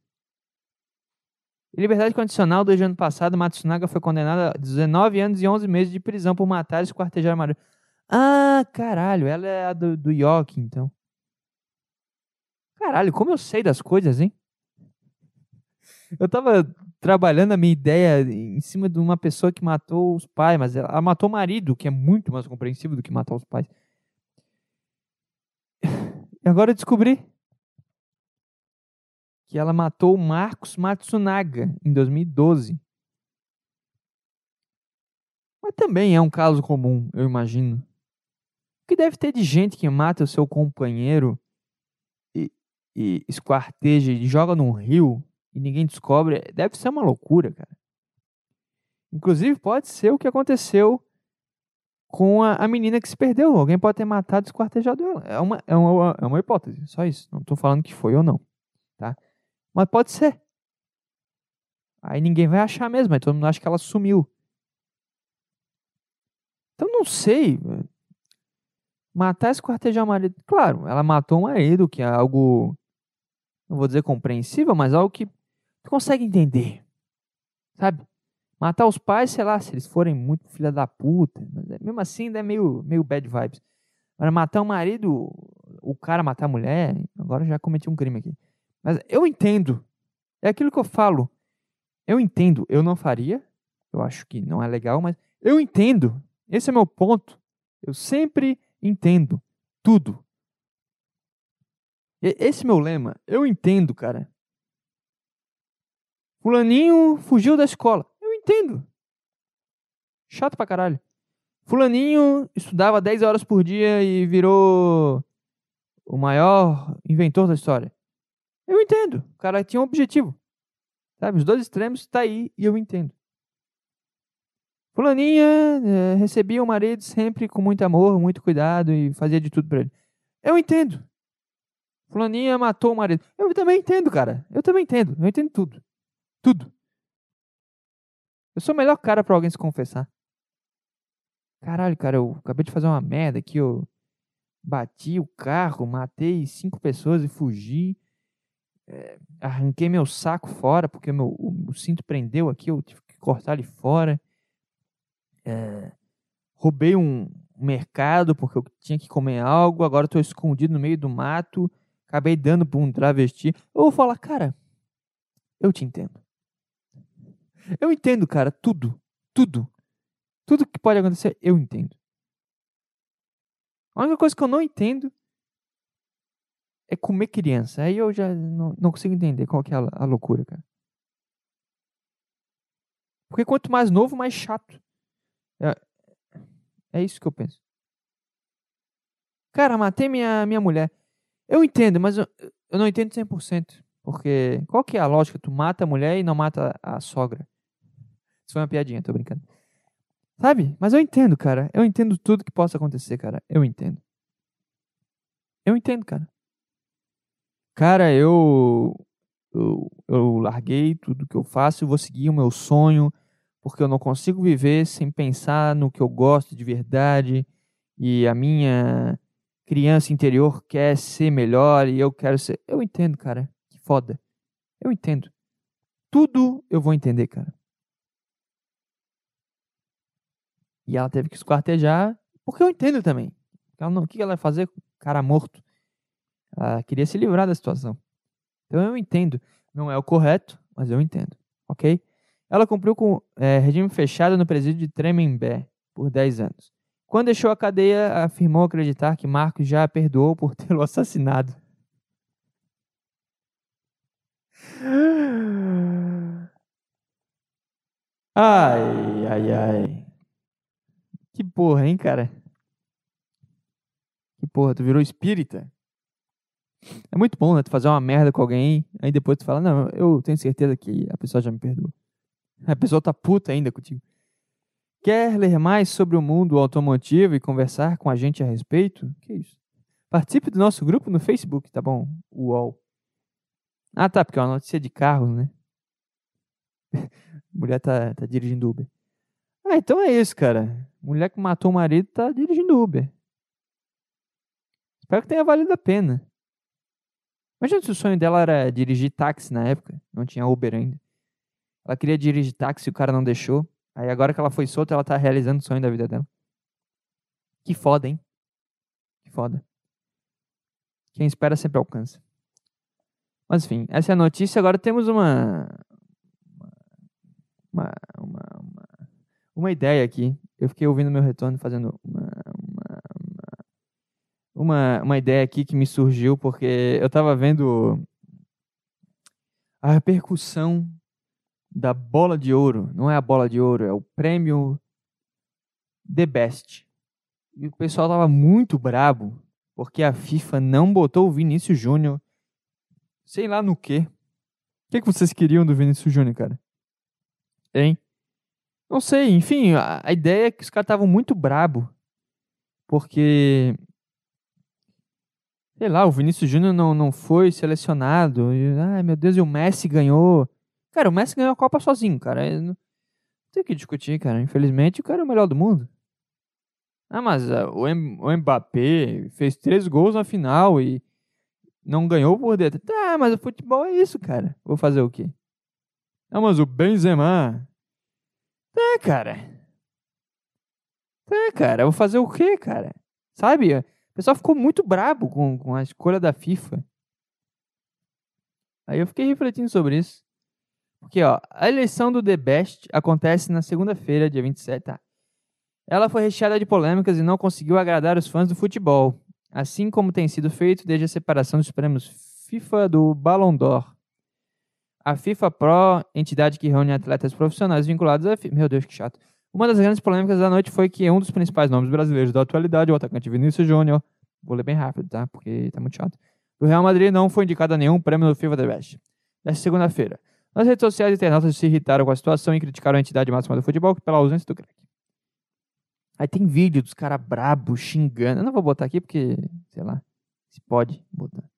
Em liberdade condicional, desde o ano passado, Matsunaga foi condenada a 19 anos e 11 meses de prisão por matar e esquartejar marido. Ah, caralho, ela é a do, do então. Caralho, como eu sei das coisas, hein? Eu tava trabalhando a minha ideia em cima de uma pessoa que matou os pais, mas ela matou o marido, que é muito mais compreensível do que matar os pais. E agora eu descobri que ela matou o Marcos Matsunaga em 2012. Mas também é um caso comum, eu imagino. O que deve ter de gente que mata o seu companheiro e, e esquarteja e joga num rio e ninguém descobre, deve ser uma loucura, cara. Inclusive, pode ser o que aconteceu com a, a menina que se perdeu. Alguém pode ter matado e esquartejado ela. É uma, é, uma, é uma hipótese, só isso. Não estou falando que foi ou não? Mas pode ser. Aí ninguém vai achar mesmo, aí todo mundo acha que ela sumiu. Então não sei. Matar esquartejar o marido. Claro, ela matou o marido, que é algo. Não vou dizer compreensível, mas algo que tu consegue entender. Sabe? Matar os pais, sei lá, se eles forem muito filha da puta. Mas é, mesmo assim, ainda é meio, meio bad vibes. Agora, matar o marido, o cara matar a mulher, agora já cometi um crime aqui. Mas eu entendo. É aquilo que eu falo. Eu entendo. Eu não faria. Eu acho que não é legal, mas eu entendo. Esse é meu ponto. Eu sempre entendo tudo. Esse meu lema. Eu entendo, cara. Fulaninho fugiu da escola entendo. Chato pra caralho. Fulaninho estudava 10 horas por dia e virou o maior inventor da história. Eu entendo. O cara tinha um objetivo. Sabe? Os dois extremos tá aí e eu entendo. Fulaninha é, recebia o marido sempre com muito amor, muito cuidado e fazia de tudo para ele. Eu entendo. Fulaninha matou o marido. Eu também entendo, cara. Eu também entendo. Eu entendo tudo. Tudo. Eu sou o melhor cara pra alguém se confessar. Caralho, cara, eu acabei de fazer uma merda aqui, eu bati o carro, matei cinco pessoas e fugi. Arranquei meu saco fora porque meu, o, o, cinto prendeu aqui, eu tive que cortar ele fora. É, roubei um mercado porque eu tinha que comer algo, agora estou escondido no meio do mato. Acabei dando pra um travesti. Eu vou falar, cara, eu te entendo. Eu entendo, cara, tudo. Tudo. Tudo que pode acontecer, eu entendo. A única coisa que eu não entendo é comer criança. Aí eu já não, não consigo entender qual que é a, a loucura, cara. Porque quanto mais novo, mais chato. É, é isso que eu penso. Cara, matei minha, minha mulher. Eu entendo, mas eu, eu não entendo 100%. Porque qual que é a lógica? Tu mata a mulher e não mata a sogra. Isso foi uma piadinha, tô brincando. Sabe? Mas eu entendo, cara. Eu entendo tudo que possa acontecer, cara. Eu entendo. Eu entendo, cara. Cara, eu, eu, eu larguei tudo que eu faço e vou seguir o meu sonho, porque eu não consigo viver sem pensar no que eu gosto de verdade e a minha criança interior quer ser melhor e eu quero ser. Eu entendo, cara. Que foda. Eu entendo. Tudo eu vou entender, cara. E ela teve que esquartejar, porque eu entendo também. Ela não, o que ela vai fazer cara morto? Ela queria se livrar da situação. Então eu entendo. Não é o correto, mas eu entendo. Ok? Ela cumpriu com é, regime fechado no presídio de Tremembé por 10 anos. Quando deixou a cadeia, afirmou acreditar que Marcos já a perdoou por tê-lo assassinado. Ai, ai, ai. Que porra, hein, cara? Que porra, tu virou espírita? É muito bom, né? Tu fazer uma merda com alguém, aí depois tu fala, não, eu tenho certeza que a pessoa já me perdoou. A pessoa tá puta ainda contigo. Quer ler mais sobre o mundo automotivo e conversar com a gente a respeito? Que isso? Participe do nosso grupo no Facebook, tá bom? UOL. Ah, tá, porque é uma notícia de carro, né? mulher tá, tá dirigindo Uber. Ah, então é isso, cara. Mulher que matou o marido tá dirigindo Uber. Espero que tenha valido a pena. Imagina se o sonho dela era dirigir táxi na época. Não tinha Uber ainda. Ela queria dirigir táxi e o cara não deixou. Aí agora que ela foi solta, ela tá realizando o sonho da vida dela. Que foda, hein? Que foda. Quem espera sempre alcança. Mas enfim, essa é a notícia. Agora temos uma. Uma, uma, uma ideia aqui. Eu fiquei ouvindo meu retorno fazendo uma, uma, uma, uma ideia aqui que me surgiu porque eu estava vendo a repercussão da bola de ouro. Não é a bola de ouro, é o prêmio The Best. E o pessoal tava muito brabo porque a FIFA não botou o Vinícius Júnior sei lá no quê. O que, que vocês queriam do Vinícius Júnior, cara? Hein? Não sei, enfim, a, a ideia é que os caras estavam muito brabo. Porque. Sei lá, o Vinícius Júnior não, não foi selecionado. E, ai, meu Deus, e o Messi ganhou. Cara, o Messi ganhou a Copa sozinho, cara. Não tem o que discutir, cara. Infelizmente, o cara é o melhor do mundo. Ah, mas ah, o, M- o Mbappé fez três gols na final e não ganhou por dentro. Tá, mas o futebol é isso, cara. Vou fazer o quê? Ah, mas o Benzema... Tá, cara. Tá, cara. Vou fazer o quê, cara? Sabe? Pessoal ficou muito brabo com, com a escolha da FIFA. Aí eu fiquei refletindo sobre isso. Porque, ó, a eleição do The Best acontece na segunda-feira, dia 27, tá? Ela foi recheada de polêmicas e não conseguiu agradar os fãs do futebol, assim como tem sido feito desde a separação dos prêmios FIFA do Ballon d'Or. A FIFA Pro, entidade que reúne atletas profissionais vinculados à FIFA. Meu Deus, que chato. Uma das grandes polêmicas da noite foi que um dos principais nomes brasileiros da atualidade, o atacante Vinícius Júnior, vou ler bem rápido, tá? Porque tá muito chato, do Real Madrid não foi indicado a nenhum prêmio do FIFA The Best. Nesta segunda-feira. Nas redes sociais, internautas se irritaram com a situação e criticaram a entidade máxima do futebol pela ausência do craque. Aí tem vídeo dos caras brabos xingando. Eu não vou botar aqui porque, sei lá, se pode botar.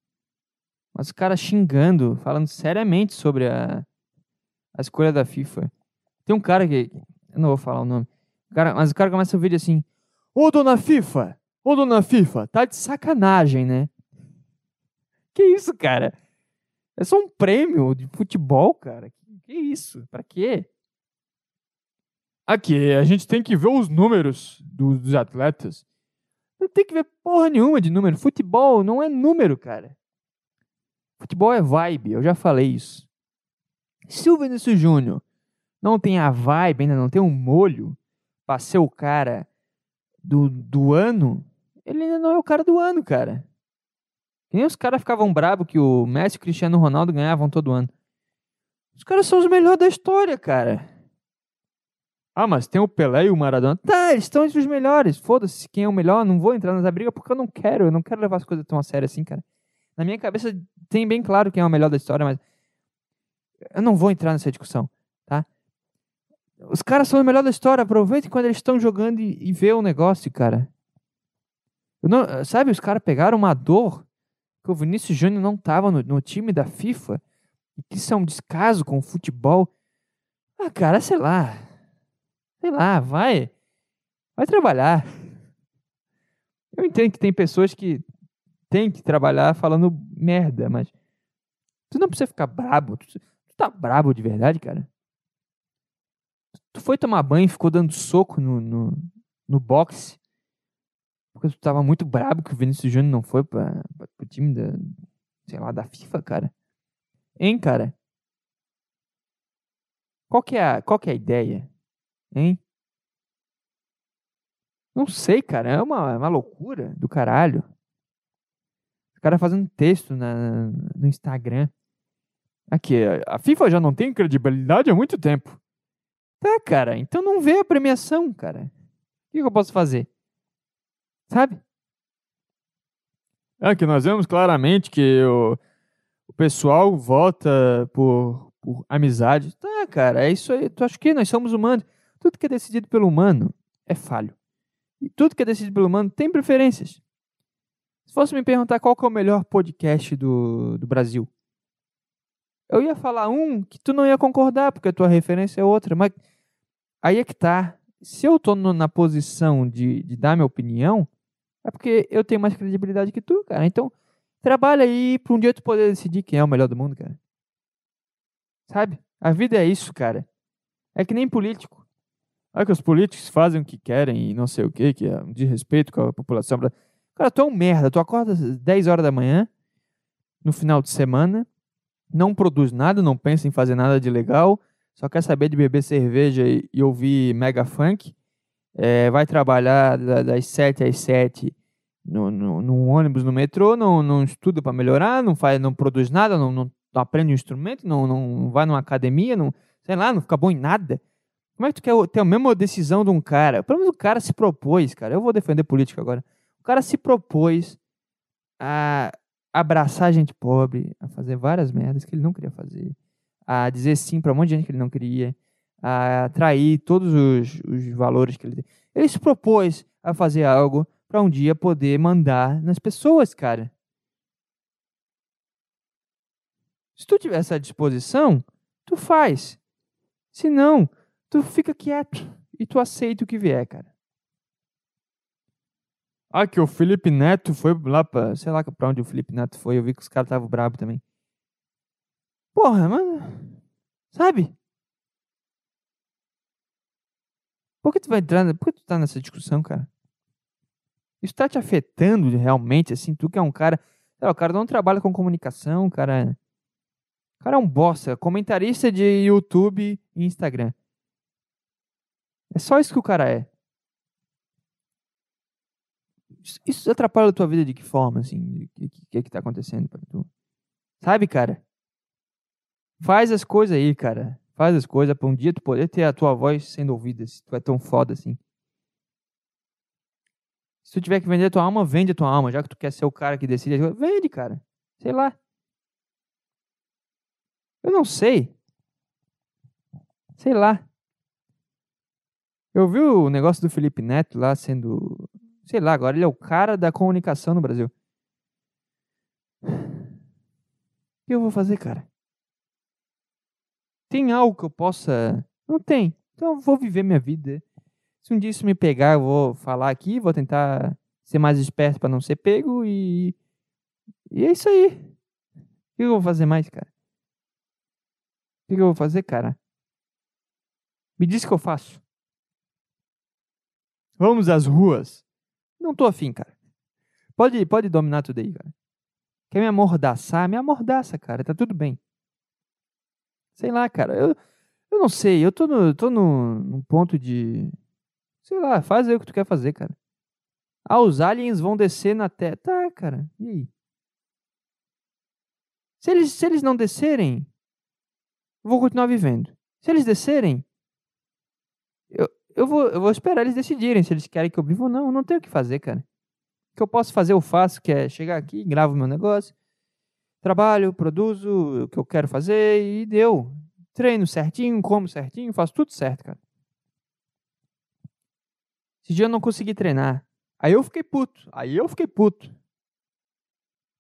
Mas os caras xingando, falando seriamente sobre a, a escolha da FIFA. Tem um cara que. Eu não vou falar o nome. O cara, mas o cara começa o vídeo assim: Ô dona FIFA! Ô dona FIFA, tá de sacanagem, né? Que isso, cara? É só um prêmio de futebol, cara. Que, isso? Pra quê? Aqui, a gente tem que ver os números do- dos atletas. Não tem que ver porra nenhuma de número. Futebol não é número, cara. Futebol é vibe, eu já falei isso. Se o Vinícius Júnior não tem a vibe, ainda não tem um molho pra ser o cara do, do ano, ele ainda não é o cara do ano, cara. Que nem os caras ficavam bravos que o Messi e o Cristiano Ronaldo ganhavam todo ano. Os caras são os melhores da história, cara. Ah, mas tem o Pelé e o Maradona. Tá, eles estão entre os melhores. Foda-se quem é o melhor. Não vou entrar nessa briga porque eu não quero. Eu não quero levar as coisas tão a sério assim, cara. Na minha cabeça tem bem claro quem é o melhor da história, mas eu não vou entrar nessa discussão? Os caras são o melhor da história. Aproveitem quando eles estão jogando e, e vê o negócio, cara. Não- sabe, os caras pegaram uma dor que o Vinícius Júnior não tava no, no time da FIFA e que isso é um descaso com o futebol. Ah, cara, sei lá. Sei lá, vai. Vai trabalhar. Eu entendo que tem pessoas que têm que trabalhar falando merda, mas tu não precisa ficar brabo. Tu, tu tá brabo de verdade, cara? Tu foi tomar banho e ficou dando soco no, no, no boxe porque tu tava muito brabo que o Vinícius Júnior não foi pra, pra, pro time da, sei lá, da FIFA, cara. Hein, cara? Qual que é a, qual que é a ideia? Hein? Não sei, cara. É uma, é uma loucura do caralho. Os caras fazendo texto na, no Instagram. Aqui, a FIFA já não tem credibilidade há muito tempo. Tá, cara. Então não vê a premiação, cara. O que, que eu posso fazer? Sabe? É que nós vemos claramente que o, o pessoal vota por, por amizade. Tá, cara, é isso aí. Tu acha que nós somos humanos? Tudo que é decidido pelo humano é falho. E tudo que é decidido pelo humano tem preferências. Se fosse me perguntar qual que é o melhor podcast do, do Brasil, eu ia falar um que tu não ia concordar, porque a tua referência é outra. Mas aí é que tá. Se eu tô no- na posição de, de dar minha opinião, é porque eu tenho mais credibilidade que tu, cara. Então, trabalha aí pra um dia tu poder decidir quem é o melhor do mundo, cara. Sabe? A vida é isso, cara. É que nem político. É que os políticos fazem o que querem e não sei o que, que é um desrespeito com a população. Cara, tu é um merda. Tu acorda às 10 horas da manhã, no final de semana, não produz nada, não pensa em fazer nada de legal, só quer saber de beber cerveja e, e ouvir mega funk. É, vai trabalhar da- das 7 às 7 no, no, num ônibus, no metrô, não, não estuda para melhorar, não faz, não produz nada, não, não, não aprende um instrumento, não, não vai numa academia, não, sei lá, não fica bom em nada. Como é que tu quer ter a mesma decisão de um cara? Pelo menos o cara se propôs, cara. Eu vou defender política agora. O cara se propôs a abraçar gente pobre, a fazer várias merdas que ele não queria fazer, a dizer sim para um monte de gente que ele não queria, a atrair todos os, os valores que ele tem. Ele se propôs a fazer algo para um dia poder mandar nas pessoas, cara. Se tu tiver essa disposição, tu faz. Se não, tu fica quieto e tu aceita o que vier, cara. Ah, que o Felipe Neto foi lá pra. Sei lá pra onde o Felipe Neto foi. Eu vi que os caras estavam bravos também. Porra, mano. Sabe? Por que tu vai entrar. Por que tu tá nessa discussão, cara? Isso tá te afetando realmente, assim? Tu que é um cara. o cara não trabalha com comunicação, o cara. O cara é um bosta. Comentarista de YouTube e Instagram. É só isso que o cara é. Isso atrapalha a tua vida de que forma, assim? O que, que, que tá acontecendo pra tu? Sabe, cara? Faz as coisas aí, cara. Faz as coisas pra um dia tu poder ter a tua voz sendo ouvida, se tu é tão foda assim. Se tu tiver que vender a tua alma, vende a tua alma, já que tu quer ser o cara que decide. Vende, cara. Sei lá. Eu não sei. Sei lá. Eu vi o negócio do Felipe Neto lá sendo Sei lá, agora ele é o cara da comunicação no Brasil. O que eu vou fazer, cara? Tem algo que eu possa. Não tem. Então eu vou viver minha vida. Se um dia isso me pegar, eu vou falar aqui, vou tentar ser mais esperto para não ser pego e. E é isso aí. O que eu vou fazer mais, cara? O que eu vou fazer, cara? Me diz o que eu faço. Vamos às ruas. Não tô afim, cara. Pode, pode dominar tudo aí, cara. Quer me amordaçar? Me amordaça, cara. Tá tudo bem. Sei lá, cara. Eu, eu não sei. Eu tô, no, tô no, num ponto de. Sei lá, faz aí o que tu quer fazer, cara. Ah, os aliens vão descer na Terra. Tá, cara. E aí? Se eles, se eles não descerem, eu vou continuar vivendo. Se eles descerem, eu, eu vou, eu vou esperar eles decidirem se eles querem que eu viva ou não. Eu não tenho o que fazer, cara. O que eu posso fazer, eu faço, que é chegar aqui, gravo meu negócio, trabalho, produzo o que eu quero fazer e deu. Treino certinho, como certinho, faço tudo certo, cara. Esse dia eu não consegui treinar. Aí eu fiquei puto. Aí eu fiquei puto.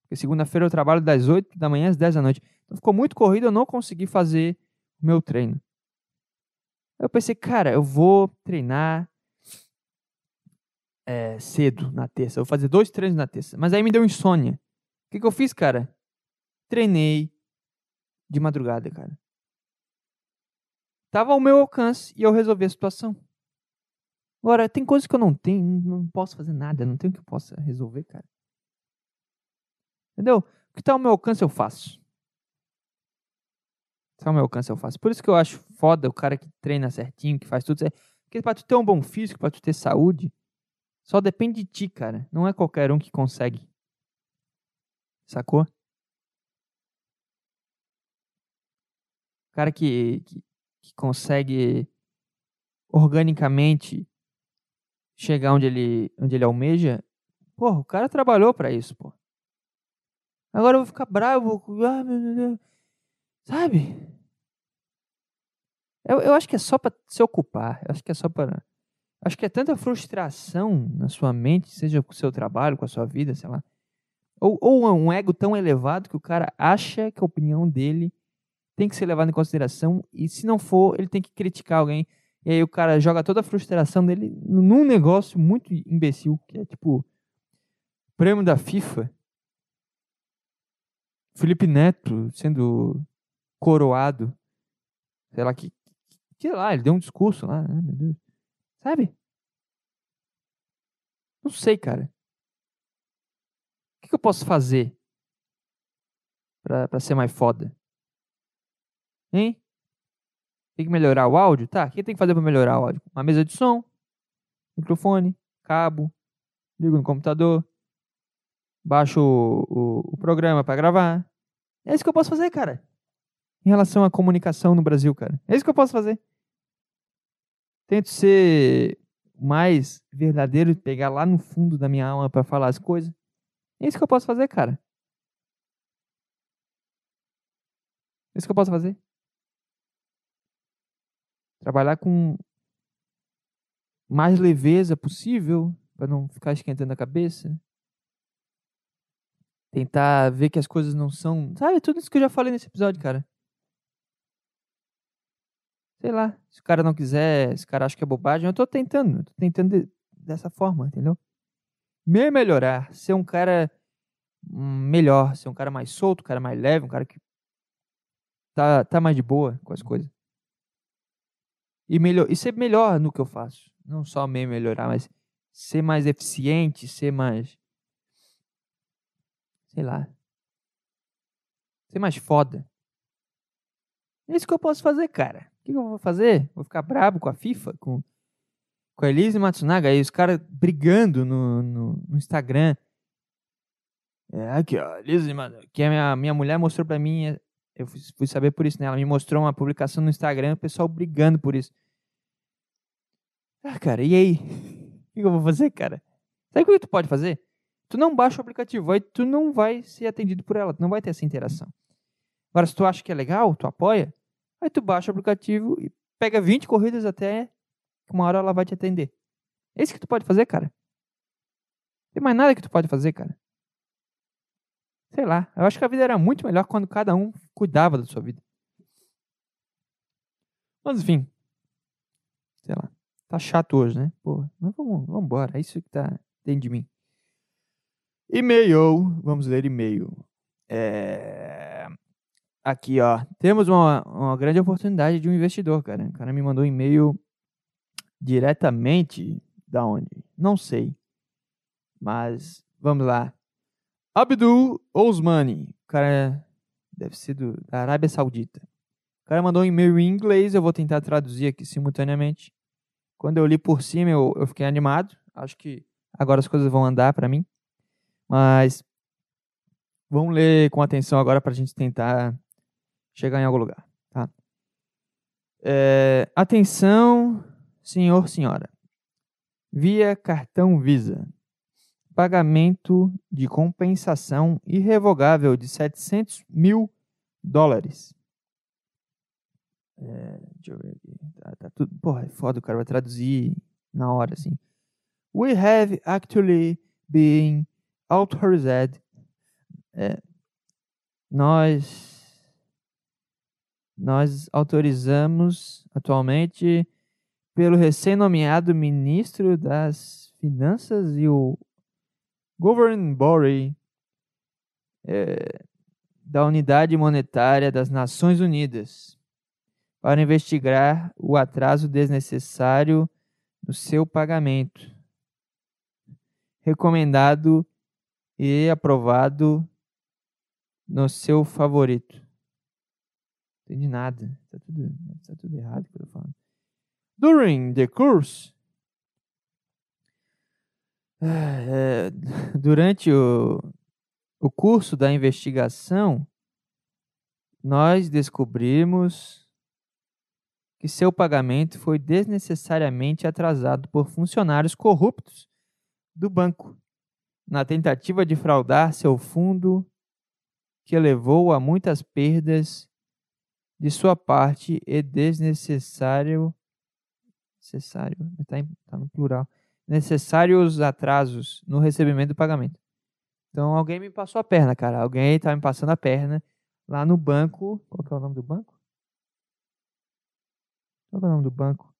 Porque segunda-feira eu trabalho das 8 da manhã às 10 da noite. Então ficou muito corrido, eu não consegui fazer o meu treino. Eu pensei, cara, eu vou treinar é, cedo na terça. Eu vou fazer dois treinos na terça. Mas aí me deu insônia. O que, que eu fiz, cara? Treinei de madrugada, cara. Tava ao meu alcance e eu resolvi a situação. Agora, tem coisas que eu não tenho, não posso fazer nada, não tenho que eu possa resolver, cara. Entendeu? O que tá ao meu alcance eu faço. Se ao meu alcance eu faço. Por isso que eu acho foda o cara que treina certinho, que faz tudo certo. Porque pra tu ter um bom físico, pra tu ter saúde, só depende de ti, cara. Não é qualquer um que consegue. Sacou? Cara que, que, que consegue organicamente chegar onde ele, onde ele almeja, porra, o cara trabalhou para isso, pô. Agora eu vou ficar bravo, ah, meu Deus. Sabe? Eu, eu acho que é só para se ocupar. Eu acho que é só para. Acho que é tanta frustração na sua mente, seja com o seu trabalho, com a sua vida, sei lá. Ou, ou um ego tão elevado que o cara acha que a opinião dele tem que ser levada em consideração e se não for, ele tem que criticar alguém. E aí o cara joga toda a frustração dele num negócio muito imbecil, que é tipo prêmio da FIFA. Felipe Neto sendo coroado. Sei lá, que, sei lá, ele deu um discurso lá, né, meu Deus. Sabe? Não sei, cara. O que, que eu posso fazer pra, pra ser mais foda? Hein? Tem que melhorar o áudio? Tá, o que tem que fazer pra melhorar o áudio? Uma mesa de som, microfone, cabo, ligo no computador, baixo o, o, o programa para gravar. É isso que eu posso fazer, cara em relação à comunicação no Brasil, cara. É isso que eu posso fazer. Tento ser mais verdadeiro pegar lá no fundo da minha alma para falar as coisas. É isso que eu posso fazer, cara. É isso que eu posso fazer. Trabalhar com mais leveza possível para não ficar esquentando a cabeça. Tentar ver que as coisas não são. Sabe, tudo isso que eu já falei nesse episódio, cara. Sei lá, se o cara não quiser, se o cara acha que é bobagem, eu tô tentando, tô tentando de, dessa forma, entendeu? me melhorar, ser um cara hum, melhor, ser um cara mais solto, um cara mais leve, um cara que tá, tá mais de boa com as coisas. E, melhor, e ser melhor no que eu faço. Não só me melhorar, mas ser mais eficiente, ser mais. Sei lá. Ser mais foda. É isso que eu posso fazer, cara. Que eu vou fazer? Vou ficar brabo com a FIFA, com, com a Elise Matsunaga, aí os caras brigando no, no, no, Instagram. É, aqui, ó, Elise que a minha, minha mulher mostrou pra mim, é, eu fui, fui saber por isso, né? Ela me mostrou uma publicação no Instagram, o pessoal brigando por isso. Ah, cara, e aí? O que eu vou fazer, cara? Sabe o que tu pode fazer? Tu não baixa o aplicativo, aí tu não vai ser atendido por ela, tu não vai ter essa interação. Agora, se tu acha que é legal, tu apoia, aí tu baixa o aplicativo e pega 20 corridas até que uma hora ela vai te atender. É isso que tu pode fazer, cara. Não tem mais nada que tu pode fazer, cara. Sei lá, eu acho que a vida era muito melhor quando cada um cuidava da sua vida. Mas enfim, sei lá, tá chato hoje, né? Pô, mas vamos, vamos embora, é isso que tá dentro de mim. E-mail, vamos ler e-mail. É... Aqui, ó, temos uma, uma grande oportunidade de um investidor, cara. O cara me mandou um e-mail diretamente da onde? Não sei. Mas vamos lá. Abdul Osmani, o cara deve ser do, da Arábia Saudita. O cara mandou um e-mail em inglês, eu vou tentar traduzir aqui simultaneamente. Quando eu li por cima, eu, eu fiquei animado. Acho que agora as coisas vão andar para mim. Mas vamos ler com atenção agora para a gente tentar chegar em algum lugar. Tá? É, atenção, senhor, senhora. Via cartão Visa. Pagamento de compensação irrevogável de 700 mil dólares. É, deixa eu ver aqui. Tá, tá tudo. Porra, é foda, o cara vai traduzir na hora, assim. We have actually been authorized. É, nós nós autorizamos atualmente pelo recém-nomeado ministro das Finanças e o Governing Body é, da Unidade Monetária das Nações Unidas para investigar o atraso desnecessário no seu pagamento recomendado e aprovado no seu favorito. Entendi nada. Está tudo, tá tudo errado que eu tô falando. During the course, é, durante o, o curso da investigação, nós descobrimos que seu pagamento foi desnecessariamente atrasado por funcionários corruptos do banco, na tentativa de fraudar seu fundo, que levou a muitas perdas de sua parte e desnecessário necessário, está tá no plural, necessários atrasos no recebimento do pagamento. Então alguém me passou a perna, cara. Alguém está me passando a perna lá no banco. Qual que é o nome do banco? Qual é o nome do banco?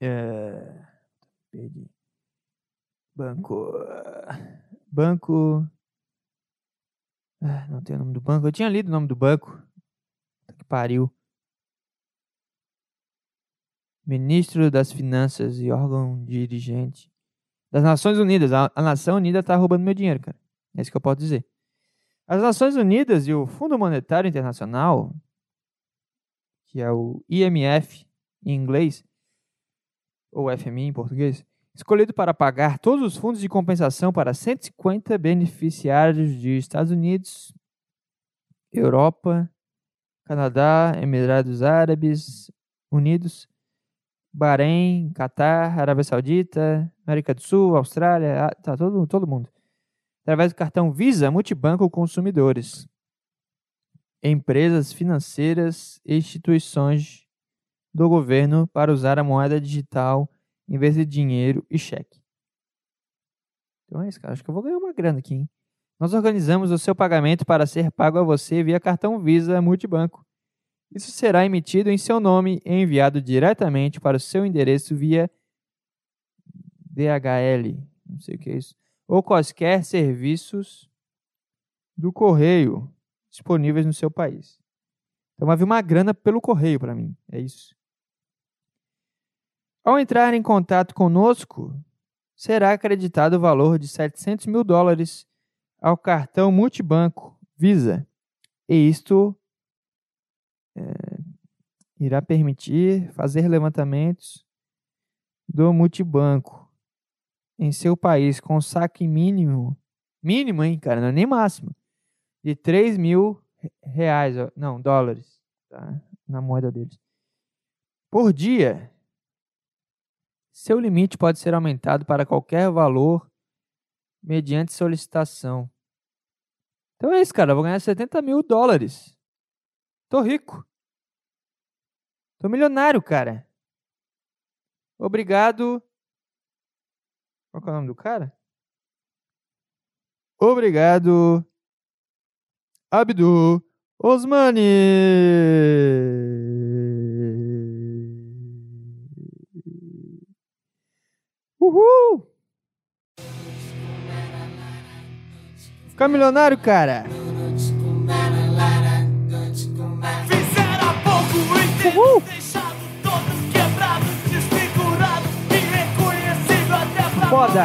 É... Perdi. Banco. Banco. Ah, não tem o nome do banco. Eu tinha lido o nome do banco. Que pariu. Ministro das Finanças e órgão dirigente das Nações Unidas. A, a Nação Unida está roubando meu dinheiro, cara. É isso que eu posso dizer. As Nações Unidas e o Fundo Monetário Internacional, que é o IMF em inglês, ou FMI em português, escolhido para pagar todos os fundos de compensação para 150 beneficiários de Estados Unidos, Europa, Canadá, Emirados Árabes Unidos, Bahrein, Catar, Arábia Saudita, América do Sul, Austrália, tá todo, todo mundo. Através do cartão Visa Multibanco Consumidores. Empresas financeiras e instituições do governo para usar a moeda digital em vez de dinheiro e cheque. Então é isso, cara. Acho que eu vou ganhar uma grana aqui, hein? Nós organizamos o seu pagamento para ser pago a você via cartão Visa Multibanco. Isso será emitido em seu nome e enviado diretamente para o seu endereço via DHL, não sei o que é isso, ou quaisquer serviços do correio disponíveis no seu país. Então vai vir uma grana pelo correio para mim, é isso. Ao entrar em contato conosco, será acreditado o valor de 700 mil dólares ao cartão multibanco Visa. E isto é, irá permitir fazer levantamentos do multibanco em seu país com saque mínimo, mínimo, hein, cara, não é nem máximo, de 3 mil reais, não, dólares, tá? na moeda deles, por dia. Seu limite pode ser aumentado para qualquer valor mediante solicitação. Então é isso, cara. Eu vou ganhar 70 mil dólares. Tô rico. Tô milionário, cara. Obrigado. Qual é o nome do cara? Obrigado, Abdu Osmani. Uhul! Ficar milionário, cara. Fizeram pouco o Uhul! deixado todo quebrado, desfigurado, irreconhecível até pra Foda!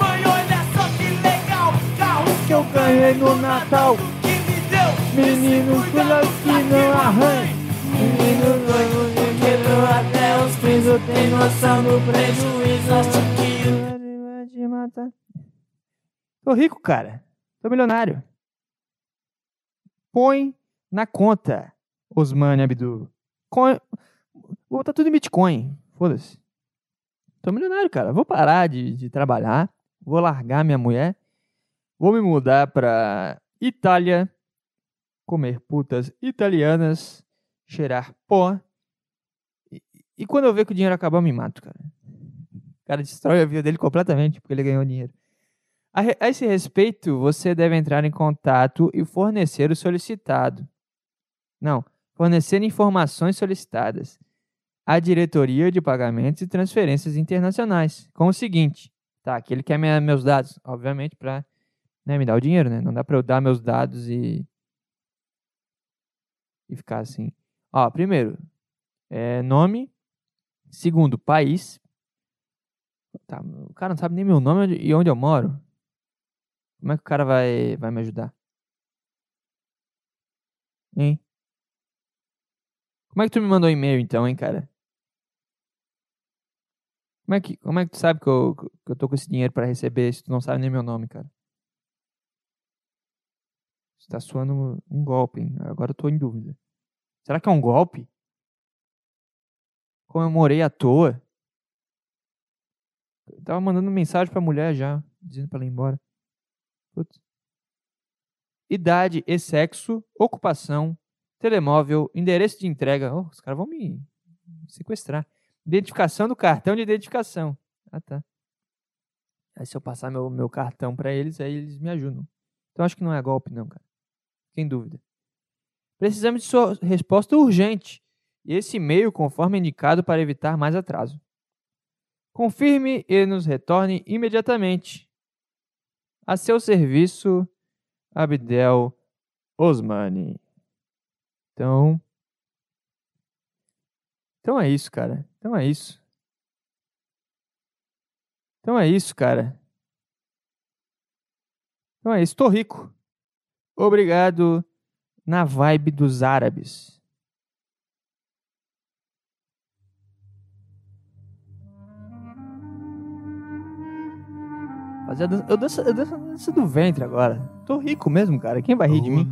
mãe. Olha só que legal, carro Que eu ganhei no Natal. que me deu. Meninos, cuidado que não arranha. Meninos, Quebrou até os frisos tem noção do prejuízo. Acho que matar. Tô rico, cara. Tô milionário. Põe na conta, Osmani Abdu. Coin... Vou botar tudo em Bitcoin. Foda-se. Tô milionário, cara. Vou parar de, de trabalhar. Vou largar minha mulher. Vou me mudar pra Itália. Comer putas italianas. Cheirar pó. E, quando eu ver que o dinheiro acabar, eu me mato, cara. O cara destrói a vida dele completamente porque ele ganhou dinheiro. A, esse respeito, você deve entrar em contato e fornecer o solicitado. Não, fornecer informações solicitadas à diretoria de pagamentos e transferências internacionais. Com o seguinte, tá? Que ele quer minha- meus dados, obviamente, para me dar o dinheiro, né? Não dá para eu dar meus dados e e ficar assim. Ó, primeiro, é, nome. Segundo, país. Tá, o cara não sabe nem meu nome e onde eu moro. Como é que o cara vai, vai me ajudar? Hein? Como é que tu me mandou e-mail então, hein, cara? Como é que, como é que tu sabe que eu, que eu tô com esse dinheiro pra receber se tu não sabe nem meu nome, cara? Você tá suando um golpe, hein? Agora eu tô em dúvida. Será que é um golpe? Comemorei à toa? Eu tava mandando mensagem pra mulher já, dizendo pra ela ir embora. Putz. Idade e sexo, ocupação, telemóvel, endereço de entrega. Oh, os caras vão me sequestrar. Identificação do cartão de identificação. Ah, tá. Aí se eu passar meu, meu cartão pra eles, aí eles me ajudam. Então acho que não é golpe, não, cara. Fiquei em dúvida. Precisamos de sua resposta urgente. E esse e-mail conforme indicado para evitar mais atraso. Confirme e nos retorne imediatamente. A seu serviço, Abdel Osmani. Então. Então é isso, cara. Então é isso. Então é isso, cara. Então é isso. Tô rico. Obrigado na vibe dos árabes. Fazer dança, eu danço, eu danço a dança do ventre agora. Tô rico mesmo, cara. Quem vai rir de Oh, mim?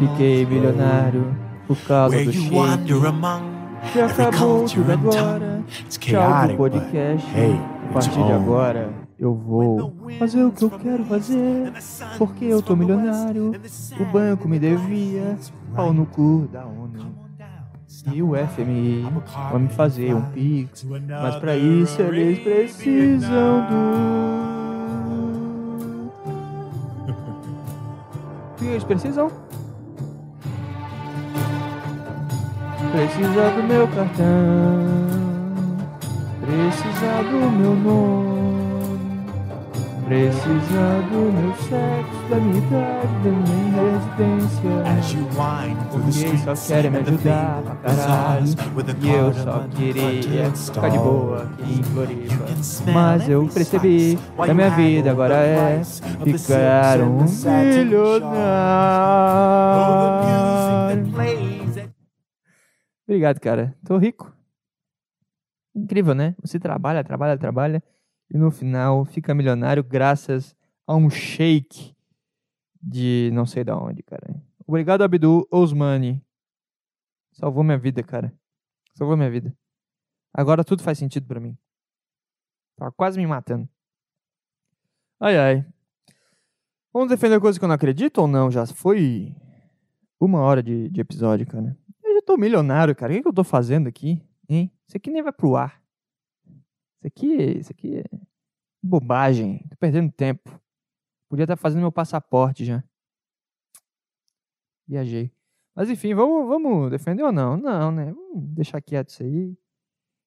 Fiquei milionário por causa do shake. every acabou tudo agora. Tchau do podcast. hey, A partir de agora eu vou fazer o que eu quero fazer. Porque eu tô milionário. O banco me devia. Pau no cu da ONU. E o FMI vai me fazer um pix. Mas pra isso eles precisam do. O que eles precisam? Precisa do meu cartão. Precisa do meu nome. Precisa do meu sexo, da minha idade, da minha residência. Ninguém só streets quer me ajudar pra caralho. E eu só queria ficar de boa aqui em. Floripa. Mas eu percebi que a minha vida agora é ficar um milionário. Obrigado, cara. Tô rico. Incrível, né? Você trabalha, trabalha, trabalha e no final fica milionário graças a um shake de não sei da onde, cara. Obrigado, Abdul Osmani. Salvou minha vida, cara. Salvou minha vida. Agora tudo faz sentido pra mim. Tava quase me matando. Ai, ai. Vamos defender coisa que eu não acredito ou não? Já foi uma hora de, de episódio, cara. Eu já tô milionário, cara. O que, que eu tô fazendo aqui? Hein? Isso aqui nem vai pro ar. Isso aqui, isso aqui é bobagem. Tô perdendo tempo. Podia estar fazendo meu passaporte já. Viajei. Mas enfim, vamos, vamos defender ou não? Não, né? Vamos deixar quieto isso aí.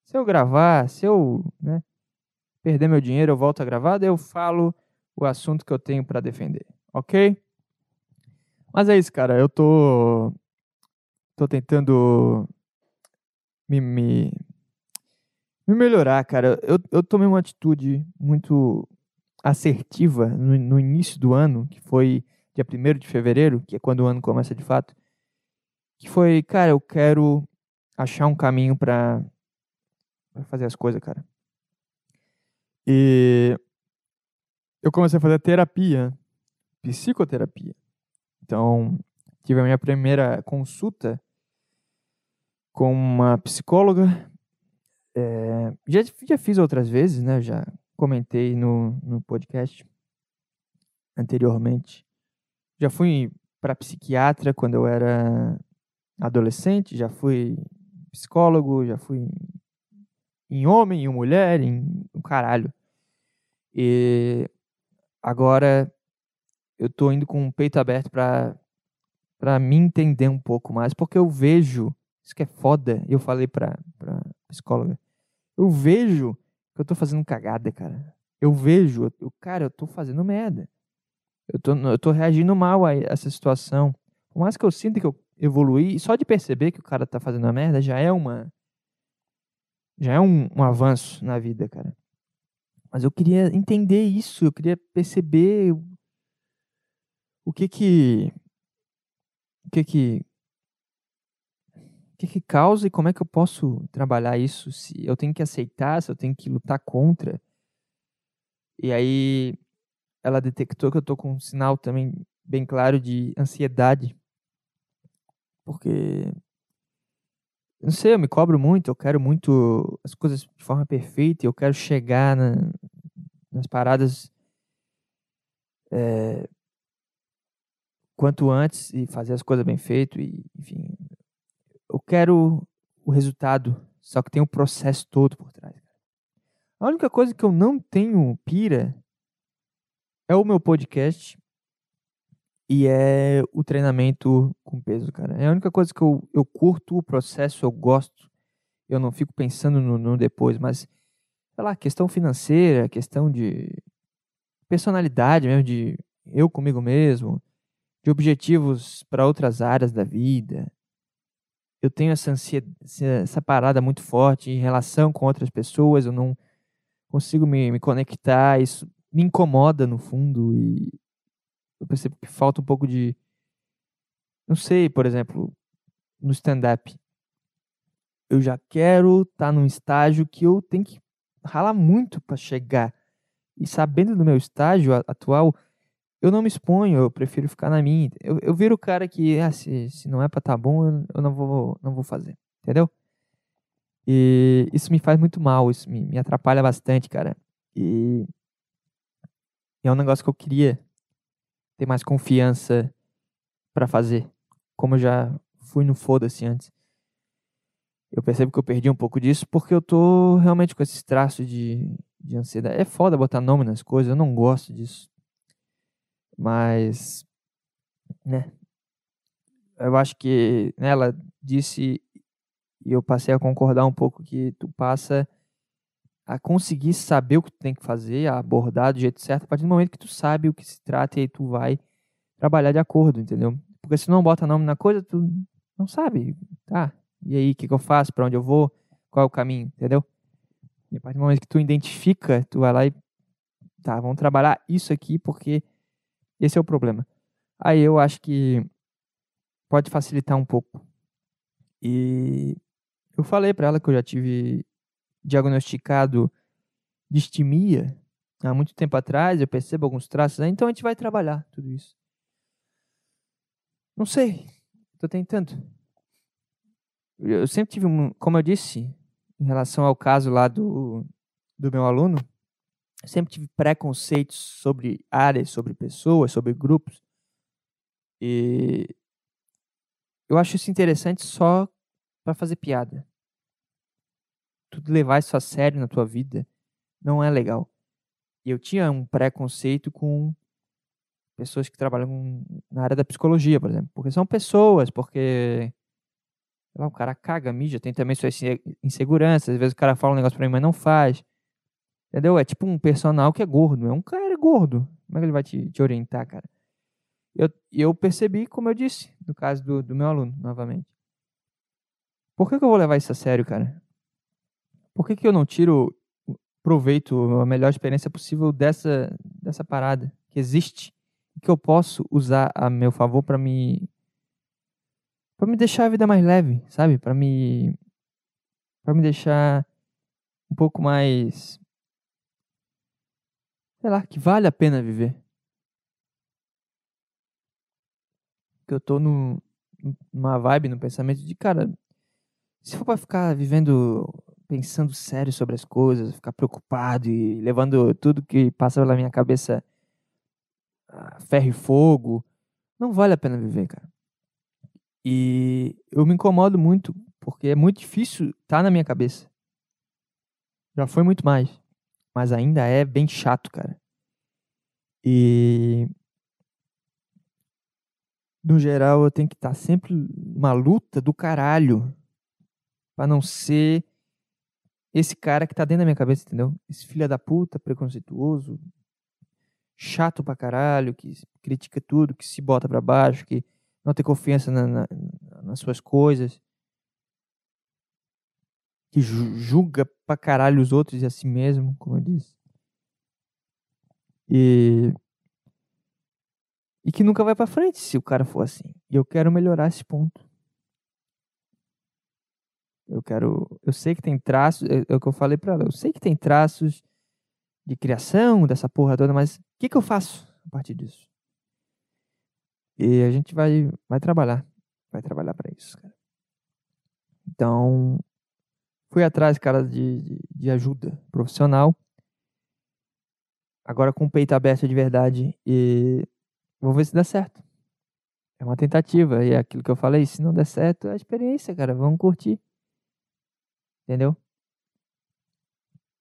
Se eu gravar, se eu né, perder meu dinheiro, eu volto a gravar, daí eu falo o assunto que eu tenho pra defender, ok? Mas é isso, cara. Eu tô. Tô tentando me, me, me melhorar, cara. Eu, eu tomei uma atitude muito assertiva no, no início do ano, que foi dia 1 de fevereiro, que é quando o ano começa de fato. Que foi, cara, eu quero achar um caminho pra fazer as coisas, cara. E eu comecei a fazer terapia, psicoterapia. Então, tive a minha primeira consulta com uma psicóloga. É, já, já fiz outras vezes, né? Já comentei no, no podcast anteriormente. Já fui para psiquiatra quando eu era adolescente, já fui psicólogo, já fui em homem, em mulher, em um caralho. E agora eu tô indo com o peito aberto para para me entender um pouco mais, porque eu vejo, isso que é foda, eu falei pra, pra psicóloga, eu vejo que eu tô fazendo cagada, cara. Eu vejo, eu, cara, eu tô fazendo merda. Eu tô, eu tô reagindo mal a essa situação. Por mais que eu sinta que eu evoluí, só de perceber que o cara tá fazendo uma merda já é uma. Já é um, um avanço na vida, cara. Mas eu queria entender isso, eu queria perceber o que que. O que que. O que que causa e como é que eu posso trabalhar isso? Se eu tenho que aceitar, se eu tenho que lutar contra. E aí ela detectou que eu tô com um sinal também bem claro de ansiedade. Porque não sei, eu me cobro muito, eu quero muito as coisas de forma perfeita, eu quero chegar na, nas paradas é, quanto antes e fazer as coisas bem feito e enfim, eu quero o resultado, só que tem o processo todo por trás. A única coisa que eu não tenho pira é o meu podcast e é o treinamento com peso, cara. É a única coisa que eu, eu curto o processo, eu gosto. Eu não fico pensando no, no depois, mas, sei lá, questão financeira, questão de personalidade mesmo, de eu comigo mesmo, de objetivos para outras áreas da vida. Eu tenho essa, ansiedade, essa parada muito forte em relação com outras pessoas, eu não consigo me, me conectar, isso me incomoda no fundo e eu percebo que falta um pouco de não sei, por exemplo, no stand-up. Eu já quero estar tá num estágio que eu tenho que ralar muito para chegar. E sabendo do meu estágio atual, eu não me exponho, eu prefiro ficar na minha. Eu, eu viro o cara que, ah, se, se não é pra tá bom, eu, eu não, vou, não vou fazer. Entendeu? E isso me faz muito mal, isso me, me atrapalha bastante, cara. E é um negócio que eu queria ter mais confiança para fazer. Como eu já fui no foda-se antes. Eu percebo que eu perdi um pouco disso porque eu tô realmente com esse traço de, de ansiedade. É foda botar nome nas coisas, eu não gosto disso. Mas, né? Eu acho que né, ela disse E eu passei a concordar um pouco que tu passa a conseguir saber o que tu tem que fazer, a abordar do jeito certo, a partir do momento que tu sabe o que se trata e aí tu vai trabalhar de acordo, entendeu? Porque se não bota nome na coisa, tu não sabe. Tá, e aí, o que, que eu faço? Para onde eu vou? Qual é o caminho? Entendeu? E a partir do momento que tu identifica, tu vai lá e. Tá, vamos trabalhar isso aqui porque esse é o problema. Aí eu acho que pode facilitar um pouco. E eu falei para ela que eu já tive diagnosticado distimia há muito tempo atrás, eu percebo alguns traços, né? então a gente vai trabalhar tudo isso. Não sei, tô tentando. Eu sempre tive, um, como eu disse, em relação ao caso lá do, do meu aluno, eu sempre tive preconceitos sobre áreas, sobre pessoas, sobre grupos. E eu acho isso interessante só para fazer piada. Tudo levar isso a sério na tua vida não é legal. E eu tinha um preconceito com pessoas que trabalham na área da psicologia, por exemplo. Porque são pessoas, porque lá, o cara caga, mija, tem também suas inseguranças. Às vezes o cara fala um negócio pra mim, mas não faz. Entendeu? É tipo um personal que é gordo. É um cara gordo. Como é que ele vai te, te orientar, cara? Eu, eu percebi, como eu disse, no caso do, do meu aluno, novamente. Por que, que eu vou levar isso a sério, cara? Por que, que eu não tiro proveito, a melhor experiência possível dessa, dessa parada que existe? Que eu posso usar a meu favor para me para me deixar a vida mais leve, sabe? Para me para me deixar um pouco mais sei lá, que vale a pena viver. Que eu tô no numa vibe, no pensamento de, cara, se for para ficar vivendo pensando sério sobre as coisas, ficar preocupado e levando tudo que passa pela minha cabeça a ferro e fogo, não vale a pena viver, cara. E eu me incomodo muito, porque é muito difícil estar tá na minha cabeça. Já foi muito mais. Mas ainda é bem chato, cara. E. No geral, eu tenho que estar tá sempre uma luta do caralho. Pra não ser esse cara que tá dentro da minha cabeça, entendeu? Esse filho da puta, preconceituoso, chato pra caralho, que critica tudo, que se bota pra baixo, que não ter confiança na, na, nas suas coisas, que julga pra caralho os outros e a si mesmo, como eu disse. E, e que nunca vai para frente se o cara for assim. E eu quero melhorar esse ponto. Eu quero, eu sei que tem traços, é, é o que eu falei para ela, eu sei que tem traços de criação dessa porra toda, mas o que, que eu faço a partir disso? E a gente vai, vai trabalhar. Vai trabalhar para isso, cara. Então, fui atrás, cara, de, de, ajuda profissional. Agora com o peito aberto de verdade. E vou ver se dá certo. É uma tentativa. E é aquilo que eu falei, se não der certo, é a experiência, cara. Vamos curtir. Entendeu?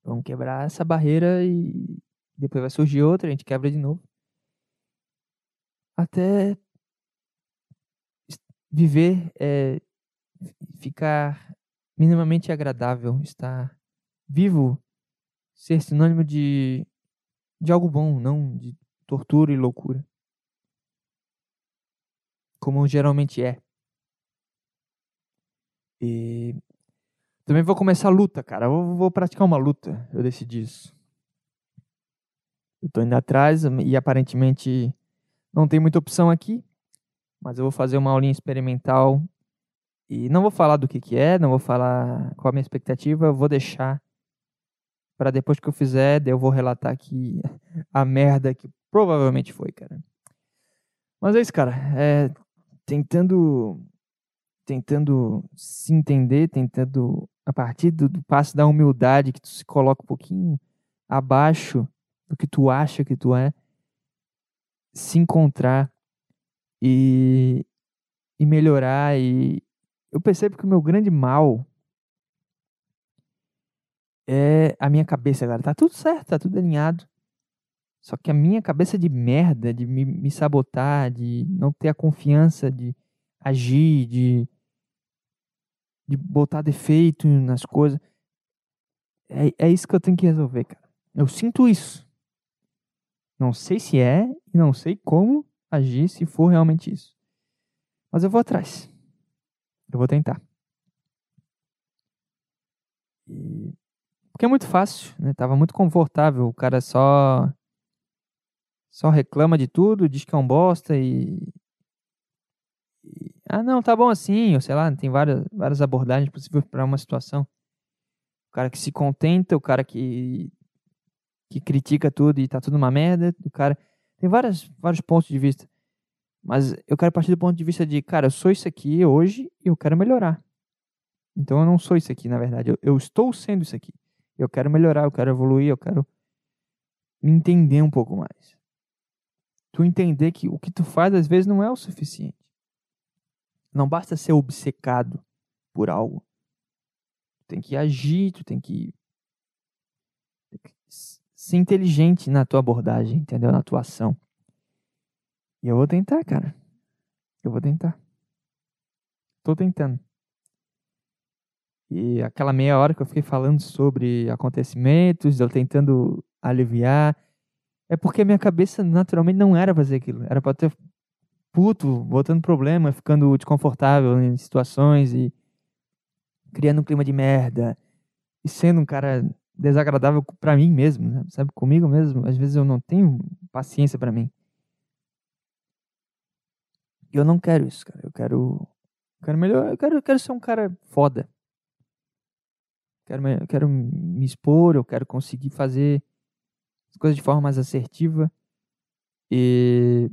Vamos quebrar essa barreira e depois vai surgir outra, a gente quebra de novo. Até viver é ficar minimamente agradável, estar vivo, ser sinônimo de, de algo bom, não de tortura e loucura. Como geralmente é. E também vou começar a luta, cara. Eu vou praticar uma luta. Eu decidi isso. Eu tô indo atrás e aparentemente não tem muita opção aqui mas eu vou fazer uma aulinha experimental e não vou falar do que, que é, não vou falar qual a minha expectativa, vou deixar para depois que eu fizer, eu vou relatar aqui a merda que provavelmente foi, cara. Mas é isso, cara. É, tentando tentando se entender, tentando a partir do, do passo da humildade que tu se coloca um pouquinho abaixo do que tu acha que tu é, se encontrar e, e melhorar. E eu percebo que o meu grande mal é a minha cabeça, galera. Tá tudo certo, tá tudo alinhado. Só que a minha cabeça de merda, de me, me sabotar, de não ter a confiança de agir, de de botar defeito nas coisas. É, é isso que eu tenho que resolver, cara. Eu sinto isso. Não sei se é e não sei como agir se for realmente isso. Mas eu vou atrás. Eu vou tentar. Porque é muito fácil, né? Tava muito confortável. O cara só só reclama de tudo, diz que é um bosta e, e... ah, não, tá bom assim, ou sei lá, tem várias várias abordagens possíveis para uma situação. O cara que se contenta, o cara que que critica tudo e tá tudo uma merda, o cara tem várias vários pontos de vista. Mas eu quero partir do ponto de vista de, cara, eu sou isso aqui hoje e eu quero melhorar. Então eu não sou isso aqui, na verdade. Eu, eu estou sendo isso aqui. Eu quero melhorar, eu quero evoluir, eu quero me entender um pouco mais. Tu entender que o que tu faz às vezes não é o suficiente. Não basta ser obcecado por algo. Tu tem que agir, tu tem que, tem que ser inteligente na tua abordagem, entendeu? Na tua ação. E eu vou tentar, cara. Eu vou tentar. Tô tentando. E aquela meia hora que eu fiquei falando sobre acontecimentos, eu tentando aliviar, é porque minha cabeça naturalmente não era fazer aquilo. Era pra ter puto, botando problema, ficando desconfortável em situações e criando um clima de merda e sendo um cara desagradável para mim mesmo, né? sabe? Comigo mesmo. Às vezes eu não tenho paciência para mim. Eu não quero isso, cara. Eu quero. quero melhor. Eu quero, eu quero ser um cara foda. Quero, eu quero me expor, eu quero conseguir fazer as coisas de forma mais assertiva. E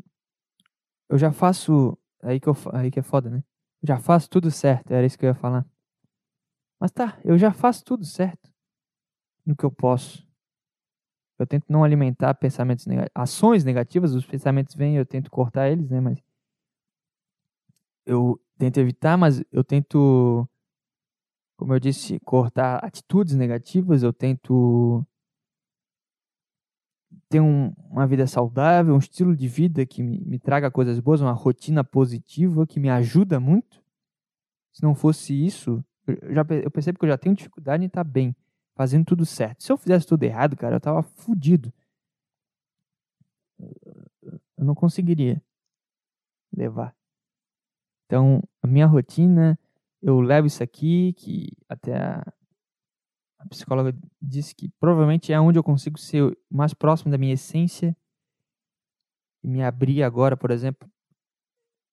eu já faço. Aí que, eu, aí que é foda, né? Eu já faço tudo certo, era isso que eu ia falar. Mas tá, eu já faço tudo certo no que eu posso. Eu tento não alimentar pensamentos negativos, ações negativas, os pensamentos vêm, eu tento cortar eles, né? Mas eu tento evitar, mas eu tento, como eu disse, cortar atitudes negativas, eu tento ter um- uma vida saudável, um estilo de vida que me, me traga coisas boas, uma rotina positiva que me ajuda muito. Se não fosse isso, eu, já, eu percebo que eu já tenho dificuldade em estar bem, fazendo tudo certo. Se eu fizesse tudo errado, cara, eu tava fudido. Eu não conseguiria levar. Então, a minha rotina, eu levo isso aqui, que até a, a psicóloga disse que provavelmente é onde eu consigo ser mais próximo da minha essência. E me abrir agora, por exemplo,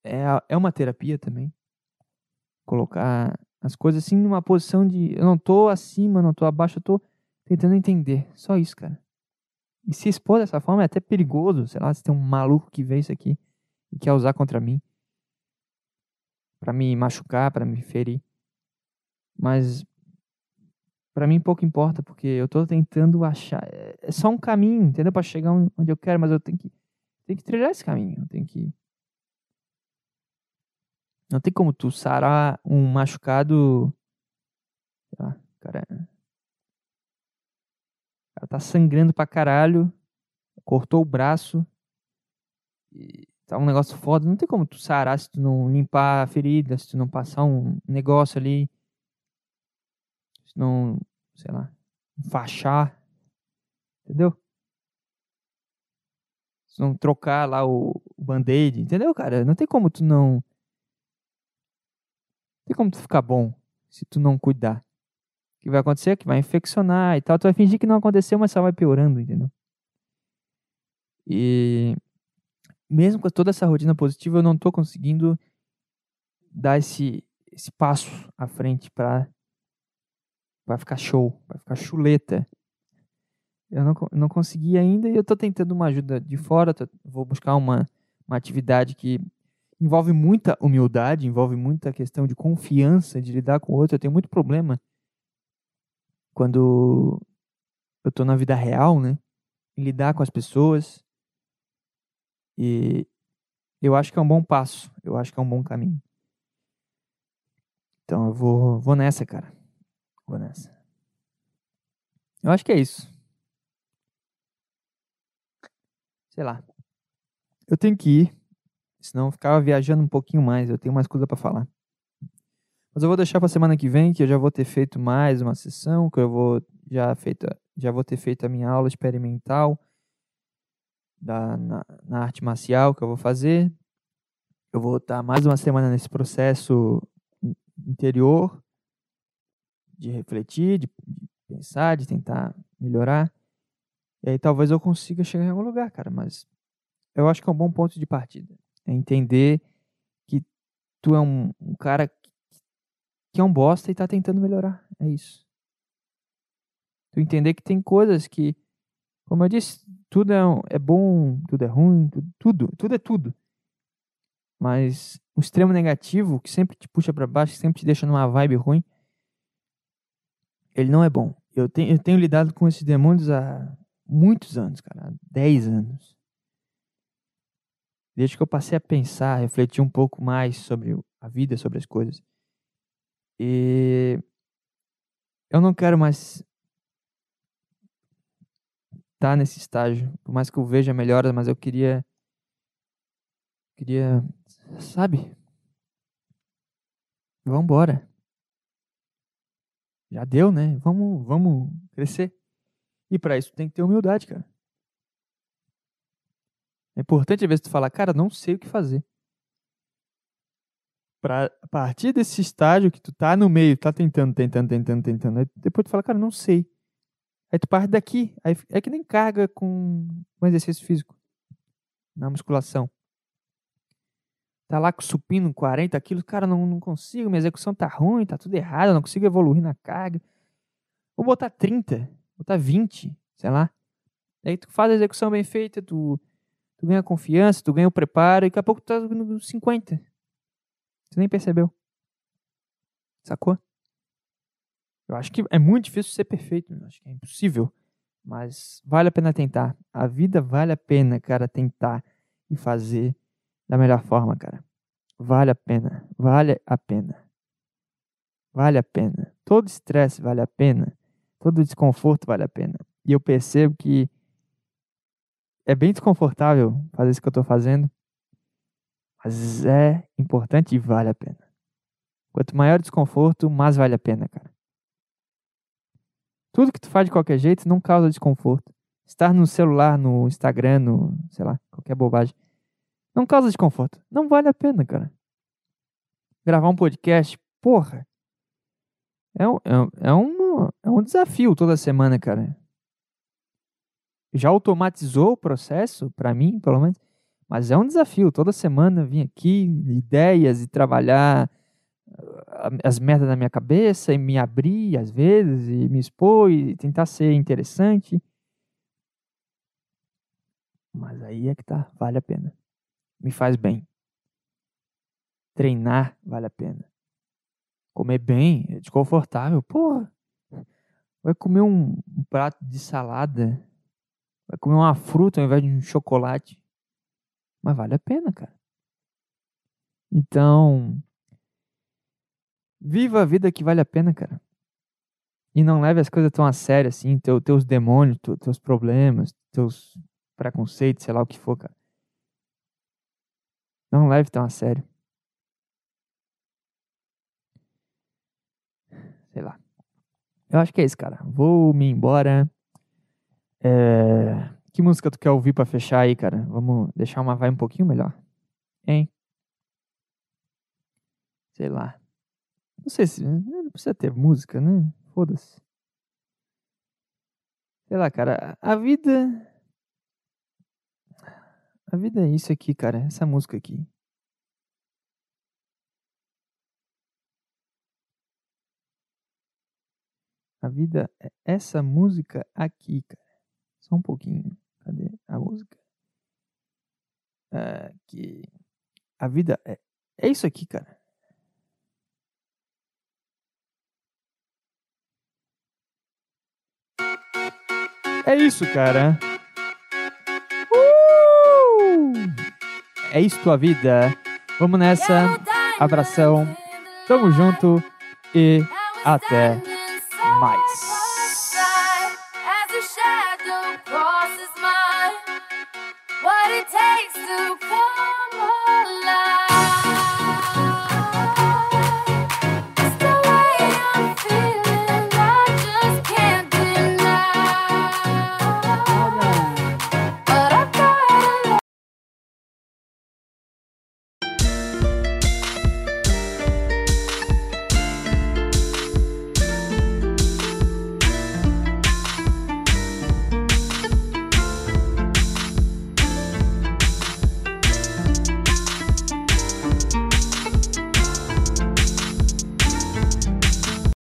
é, é uma terapia também. Colocar as coisas assim numa posição de eu não tô acima, não tô abaixo, eu tô tentando entender. Só isso, cara. E se expor dessa forma é até perigoso. Sei lá, se tem um maluco que vê isso aqui e quer usar contra mim. Pra me machucar, pra me ferir. Mas pra mim pouco importa, porque eu tô tentando achar. É é só um caminho, entendeu? Pra chegar onde eu quero, mas eu tenho que, tenho que trilhar esse caminho. Eu tenho que. Não tem como tu sarar um machucado. Lá, cara. O cara tá sangrando pra caralho. Cortou o braço. E tá um negócio foda. Não tem como tu sarar se tu não limpar a ferida, se tu não passar um negócio ali. Se não, sei lá, enfaixar. Entendeu? Se não trocar lá o, o band-aid. Entendeu, cara? Não tem como tu não. Não tem como tu ficar bom se tu não cuidar. O que vai acontecer é que vai infeccionar e tal. Tu vai fingir que não aconteceu, mas só vai piorando, entendeu? E mesmo com toda essa rotina positiva, eu não tô conseguindo dar esse, esse passo à frente pra, pra ficar show, pra ficar chuleta. Eu não, não consegui ainda e eu tô tentando uma ajuda de fora. tô- vou buscar uma, uma atividade que envolve muita humildade, envolve muita questão de confiança, de lidar com o outro. Eu tenho muito problema quando eu tô na vida real, né? Em lidar com as pessoas. E eu acho que é um bom passo. Eu acho que é um bom caminho. Então eu vou, vou nessa, cara. Vou nessa. Eu acho que é isso. Sei lá. Eu tenho que ir. Senão eu ficava viajando um pouquinho mais. Eu tenho mais coisa pra falar. Mas eu vou deixar pra semana que vem, que eu já vou ter feito mais uma sessão, que eu vou já, feito, já vou ter feito a minha aula experimental da, na, na arte marcial que eu vou fazer. Eu vou estar mais uma semana nesse processo in- interior de refletir, de, de pensar, de tentar melhorar. E aí talvez eu consiga chegar em algum lugar, cara. Mas eu acho que é um bom ponto de partida. É entender que tu é um, um cara que- que é um bosta e tá tentando melhorar. É isso. Tu entender que tem coisas que, como eu disse, tudo é, é bom, tudo é ruim, tudo, tudo, tudo é tudo. Mas o extremo negativo, que sempre te puxa pra baixo, que sempre te deixa numa vibe ruim, ele não é bom. Eu tenho, eu tenho lidado com esses demônios há muitos anos, cara, há 10 anos. Desde que eu passei a pensar, refletir um pouco mais sobre a vida, sobre as coisas. E eu não quero mais estar nesse estágio. Por mais que eu veja melhoras, mas eu queria. Queria. Sabe? Vambora. Já deu, né? Vamos, vamos crescer. E pra isso tem que ter humildade, cara. É importante às vezes tu falar, cara, não sei o que fazer. Pra a partir desse estágio que tu tá no meio, tá tentando, tentando, tentando, tentando, depois tu fala, cara, não sei. Aí tu parte daqui. Aí é que nem carga com, com exercício físico. Na musculação. Tá lá com supino 40 quilos, cara, não, não consigo, minha execução tá ruim, tá tudo errado, não consigo evoluir na carga. Vou botar 30, botar 20, sei lá. Aí tu faz a execução bem feita, tu, tu ganha confiança, tu ganha o preparo, e daqui a pouco tu tá no 50. Tu nem percebeu. Sacou? Eu acho que é muito difícil ser perfeito, eu acho que é impossível. Mas vale a pena tentar. A vida vale a pena, cara, tentar e fazer da melhor forma, cara. Vale a pena. Vale a pena. Vale a pena. Todo estresse vale a pena. Todo desconforto vale a pena. E eu percebo que é bem desconfortável fazer isso que eu tô fazendo. Mas é importante e vale a pena. Quanto maior o desconforto, mais vale a pena, cara. Tudo que tu faz de qualquer jeito não causa desconforto. Estar no celular, no Instagram, no, sei lá, qualquer bobagem, não causa desconforto. Não vale a pena, cara. Gravar um podcast, porra. É um, é, é, um, é um desafio toda semana, cara. Já automatizou o processo, pra mim, pelo menos. Mas é um desafio. Toda semana vir aqui, ideias e trabalhar as merdas na minha cabeça e me abrir às vezes e me expor e tentar ser interessante. Mas aí é que tá, vale a pena. Me faz bem. Treinar vale a pena. Comer bem é desconfortável. Porra. Vai comer um, um prato de salada. Vai comer uma fruta ao invés de um chocolate. Mas vale a pena, cara. Então, Viva a vida que vale a pena, cara. E não leve as coisas tão a sério assim, teu, teus demônios, teu- teus problemas, teus preconceitos, sei lá o que for, cara. Não leve tão a sério. Sei lá. Eu acho que é isso, cara. Vou me embora. É, Que música tu quer ouvir pra fechar aí, cara? Vamos deixar uma vibe um pouquinho melhor. Hein? Sei lá. Não sei se. Não precisa ter música, né? Foda-se. Sei lá, cara. A vida. A vida é isso aqui, cara. Essa música aqui. A vida é essa música aqui, cara. Só um pouquinho. Cadê a música? Aqui. A vida é, é isso aqui, cara. É isso, cara. Uh! É isso tua vida. Vamos nessa. Abração. Tamo junto e até mais.